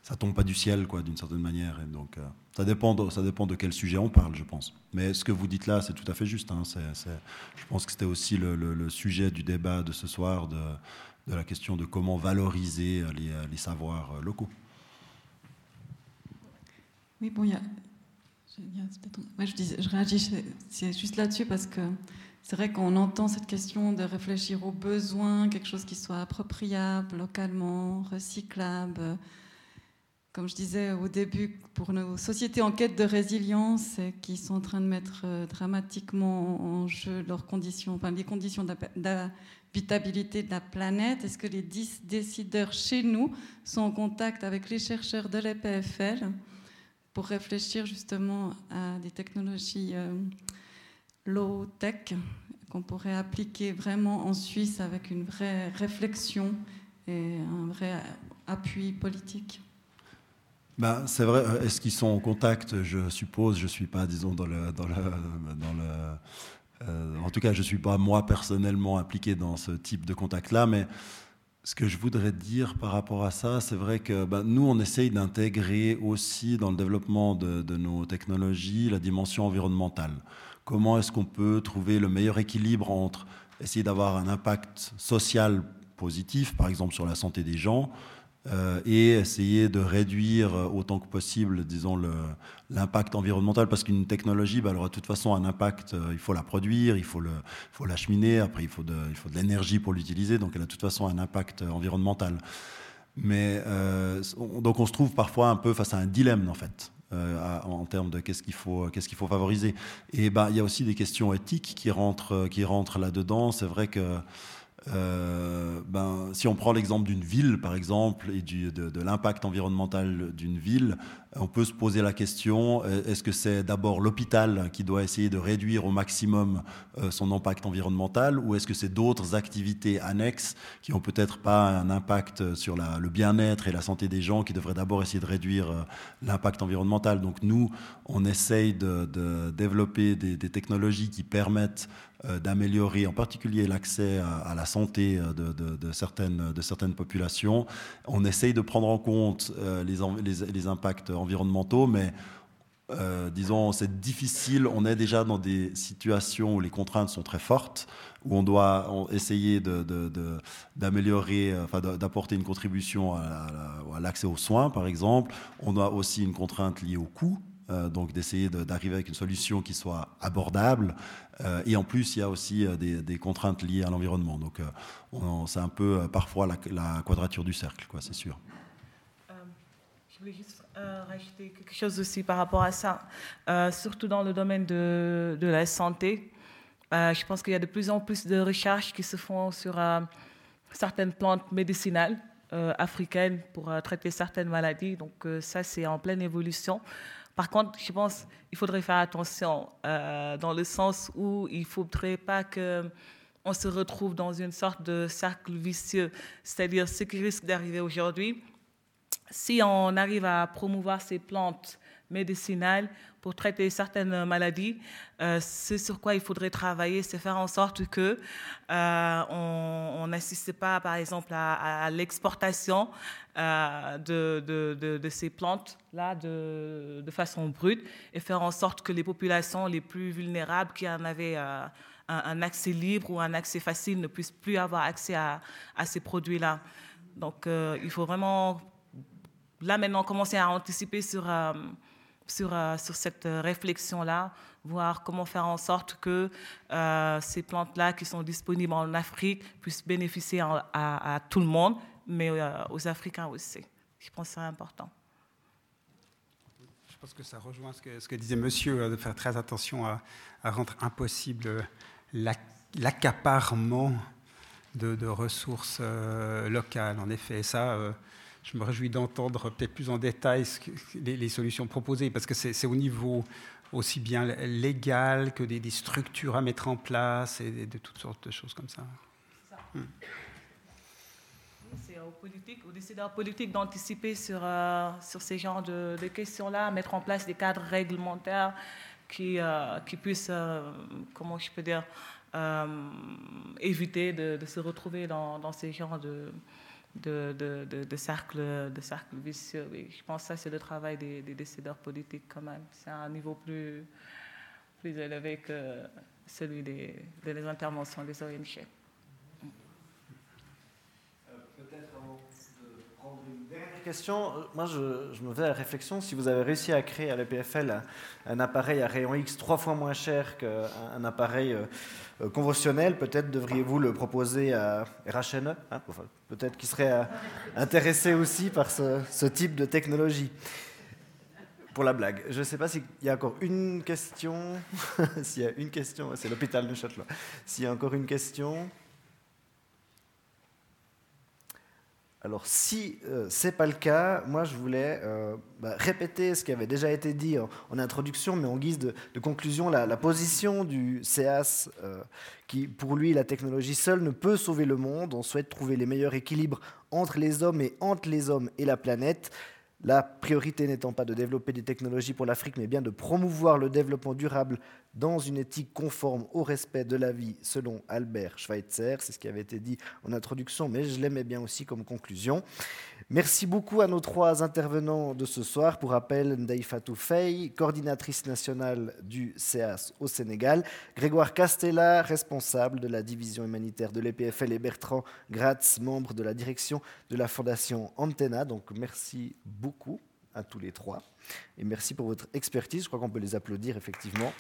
ça tombe pas du ciel, d'une certaine manière. Donc, ça, dépend de, ça dépend de quel sujet on parle, je pense. Mais ce que vous dites là, c'est tout à fait juste. Hein. je pense que c'était aussi le, sujet du débat de ce soir. De, la question de comment valoriser les, savoirs locaux. Oui, bon, il y a. je, dis, je réagis juste là-dessus parce que c'est vrai qu'on entend cette question de réfléchir aux besoins, quelque chose qui soit appropriable localement, recyclable. Comme je disais au début, pour nos sociétés en quête de résilience qui sont en train de mettre euh, dramatiquement en jeu leurs conditions, enfin les conditions habitabilité de la planète Est-ce que les décideurs chez nous sont en contact avec les chercheurs de l'EPFL pour réfléchir justement à des technologies low-tech qu'on pourrait appliquer vraiment en Suisse avec une vraie réflexion et un vrai appui politique? Ben, c'est vrai. Est-ce qu'ils sont en contact? Je suppose. Je suis pas, disons, dans le, dans le, dans le euh, en tout cas, je suis pas moi personnellement impliqué dans ce type de contact-là, mais ce que je voudrais dire par rapport à ça, c'est vrai que ben, nous, on essaye d'intégrer aussi dans le développement de, nos technologies la dimension environnementale. Comment est-ce qu'on peut trouver le meilleur équilibre entre essayer d'avoir un impact social positif, par exemple sur la santé des gens, euh, et essayer de réduire autant que possible, disons, l'impact environnemental, parce qu'une technologie, bah, elle aura de toute façon un impact, euh, il faut la produire, il faut, le, faut l'acheminer, après il faut de, de l'énergie pour l'utiliser, donc elle a de toute façon un impact environnemental. Mais euh, donc on se trouve parfois un peu face à un dilemme, en fait. en termes de qu'est-ce qu'il faut, qu'est-ce faut favoriser. Et bah, il y a aussi des questions éthiques qui rentrent, qui rentrent là-dedans. C'est vrai que euh, ben, si on prend l'exemple d'une ville, par exemple, et du, de, l'impact environnemental d'une ville, on peut se poser la question, euh, est-ce que c'est d'abord l'hôpital qui doit essayer de réduire au maximum euh, son impact environnemental, ou est-ce que c'est d'autres activités annexes qui ont peut-être pas un impact sur le bien-être et la santé des gens, qui devraient d'abord essayer de réduire l'impact environnemental? Donc nous, on essaye de, développer des, technologies qui permettent d'améliorer en particulier l'accès à, la santé euh, de, certaines, de certaines populations. On essaye de prendre en compte euh, les, les, impacts environnementaux, mais disons, c'est difficile. On est déjà dans des situations où les contraintes sont très fortes, où on doit essayer d'améliorer, enfin, d'apporter une contribution à, à l'accès aux soins, par exemple. On a aussi une contrainte liée au coût euh, donc d'essayer d'arriver avec une solution qui soit abordable. Euh, et en plus, il y a aussi euh, des, contraintes liées à l'environnement. Donc c'est un peu parfois la, quadrature du cercle, quoi, c'est sûr. je voulais juste rajouter quelque chose aussi par rapport à ça, surtout dans le domaine de, de la santé. je pense qu'il y a de plus en plus de recherches qui se font sur certaines plantes médicinales africaines pour traiter certaines maladies. Donc ça, c'est en pleine évolution. Par contre, je pense qu'il faudrait faire attention euh, dans le sens où il ne faudrait pas qu'on se retrouve dans une sorte de cercle vicieux. C'est-à-dire ce qui risque d'arriver aujourd'hui, si on arrive à promouvoir ces plantes médicinales pour traiter certaines maladies. Euh, ce sur quoi il faudrait travailler, c'est faire en sorte que euh, on n'assiste pas, par exemple, à, l'exportation euh, de, ces plantes-là de, façon brute et faire en sorte que les populations les plus vulnérables qui en avaient un, un, accès libre ou un accès facile ne puissent plus avoir accès à ces produits-là. Donc, il faut vraiment, là maintenant, commencer à anticiper sur sur, euh, sur cette euh, réflexion-là, voir comment faire en sorte que euh, ces plantes-là qui sont disponibles en Afrique puissent bénéficier à, tout le monde, mais aux Africains aussi. Je pense que c'est important. Je pense que ça rejoint ce que, ce que disait monsieur, de faire très attention à, rendre impossible l'accaparement de, de, ressources locales. En effet, ça je me réjouis d'entendre peut-être plus en détail les, solutions proposées, parce que c'est au niveau aussi bien légal que des, des, à mettre en place et de, toutes sortes de choses comme ça. Hmm. C'est aux, politiques, aux décideurs politiques d'anticiper sur, euh, sur ces genres de, questions-là, mettre en place des cadres réglementaires qui, euh, qui puissent, euh, comment je peux dire, éviter de, se retrouver dans ces genres de, de, de, de, cercle, de cercle vicieux. Je pense que ça, c'est le travail des, décideurs politiques quand même. C'est un niveau plus, plus élevé que celui des, des interventions des ONG. Question, moi je, me fais la réflexion, si vous avez réussi à créer à l'EPFL un, appareil à rayon X trois fois moins cher qu'un appareil euh, conventionnel, peut-être devriez-vous le proposer à RHNE, hein, peut-être qu'il serait euh, intéressé aussi par ce, type de technologie. Pour la blague. Je ne sais pas s'il y a encore une question. s'il y a une question, c'est l'hôpital de Châtelain. S'il y a encore une question. Alors si euh, ce n'est pas le cas, moi je voulais euh, bah, répéter ce qui avait déjà été dit en, introduction, mais en guise de, conclusion, la, position du CEAS, euh, qui pour lui, la technologie seule ne peut sauver le monde. On souhaite trouver les meilleurs équilibres entre les hommes et entre les hommes et la planète. La priorité n'étant pas de développer des technologies pour l'Afrique, mais bien de promouvoir le développement durable dans une éthique conforme au respect de la vie, selon Albert Schweitzer. C'est ce qui avait été dit en introduction, mais je l'aimais bien aussi comme conclusion. Merci beaucoup à nos trois intervenants de ce soir. Pour rappel, Ndaïfatou Faye, coordinatrice nationale du CEAS au Sénégal, Grégoire Castella, responsable de la division humanitaire de l'EPFL et Bertrand Gratz, membre de la direction de la Fondation Antena. Donc merci beaucoup à tous les trois et merci pour votre expertise. Je crois qu'on peut les applaudir effectivement.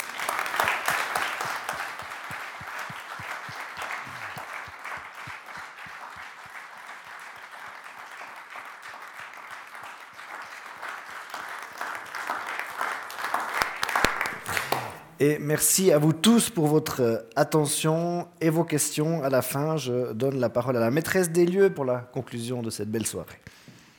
Et merci à vous tous pour votre euh, attention et vos questions. À la fin, je donne la parole à la maîtresse des lieux pour la conclusion de cette belle soirée.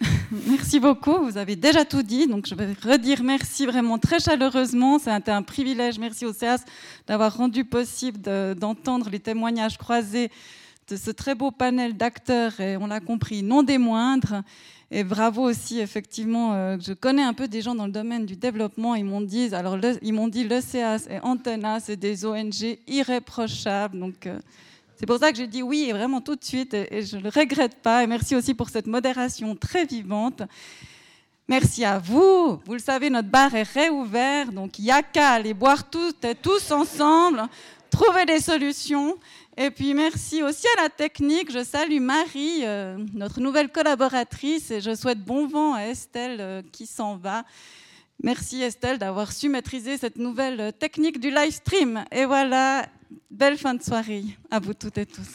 Merci beaucoup. Vous avez déjà tout dit, donc je vais redire merci vraiment très chaleureusement. C'était un privilège. Merci au CEAS d'avoir rendu possible d'entendre les témoignages croisés de ce très beau panel d'acteurs, et on l'a compris, non des moindres. Et bravo aussi, effectivement, euh, je connais un peu des gens dans le domaine du développement. Ils m'ont dit, alors ils m'ont dit, le et Antena, c'est des ONG irréprochables. Donc euh, c'est pour ça que j'ai dit oui, et vraiment tout de suite, et, je ne le regrette pas. Et merci aussi pour cette modération très vivante. Merci à vous. Vous le savez, notre bar est réouvert, donc il n'y a qu'à aller boire tous ensemble, trouver des solutions. Et puis merci aussi à la technique. Je salue Marie, euh, notre nouvelle collaboratrice, et je souhaite bon vent à Estelle euh, qui s'en va. Merci Estelle d'avoir su maîtriser cette nouvelle technique du live stream. Et voilà, belle fin de soirée à vous toutes et tous.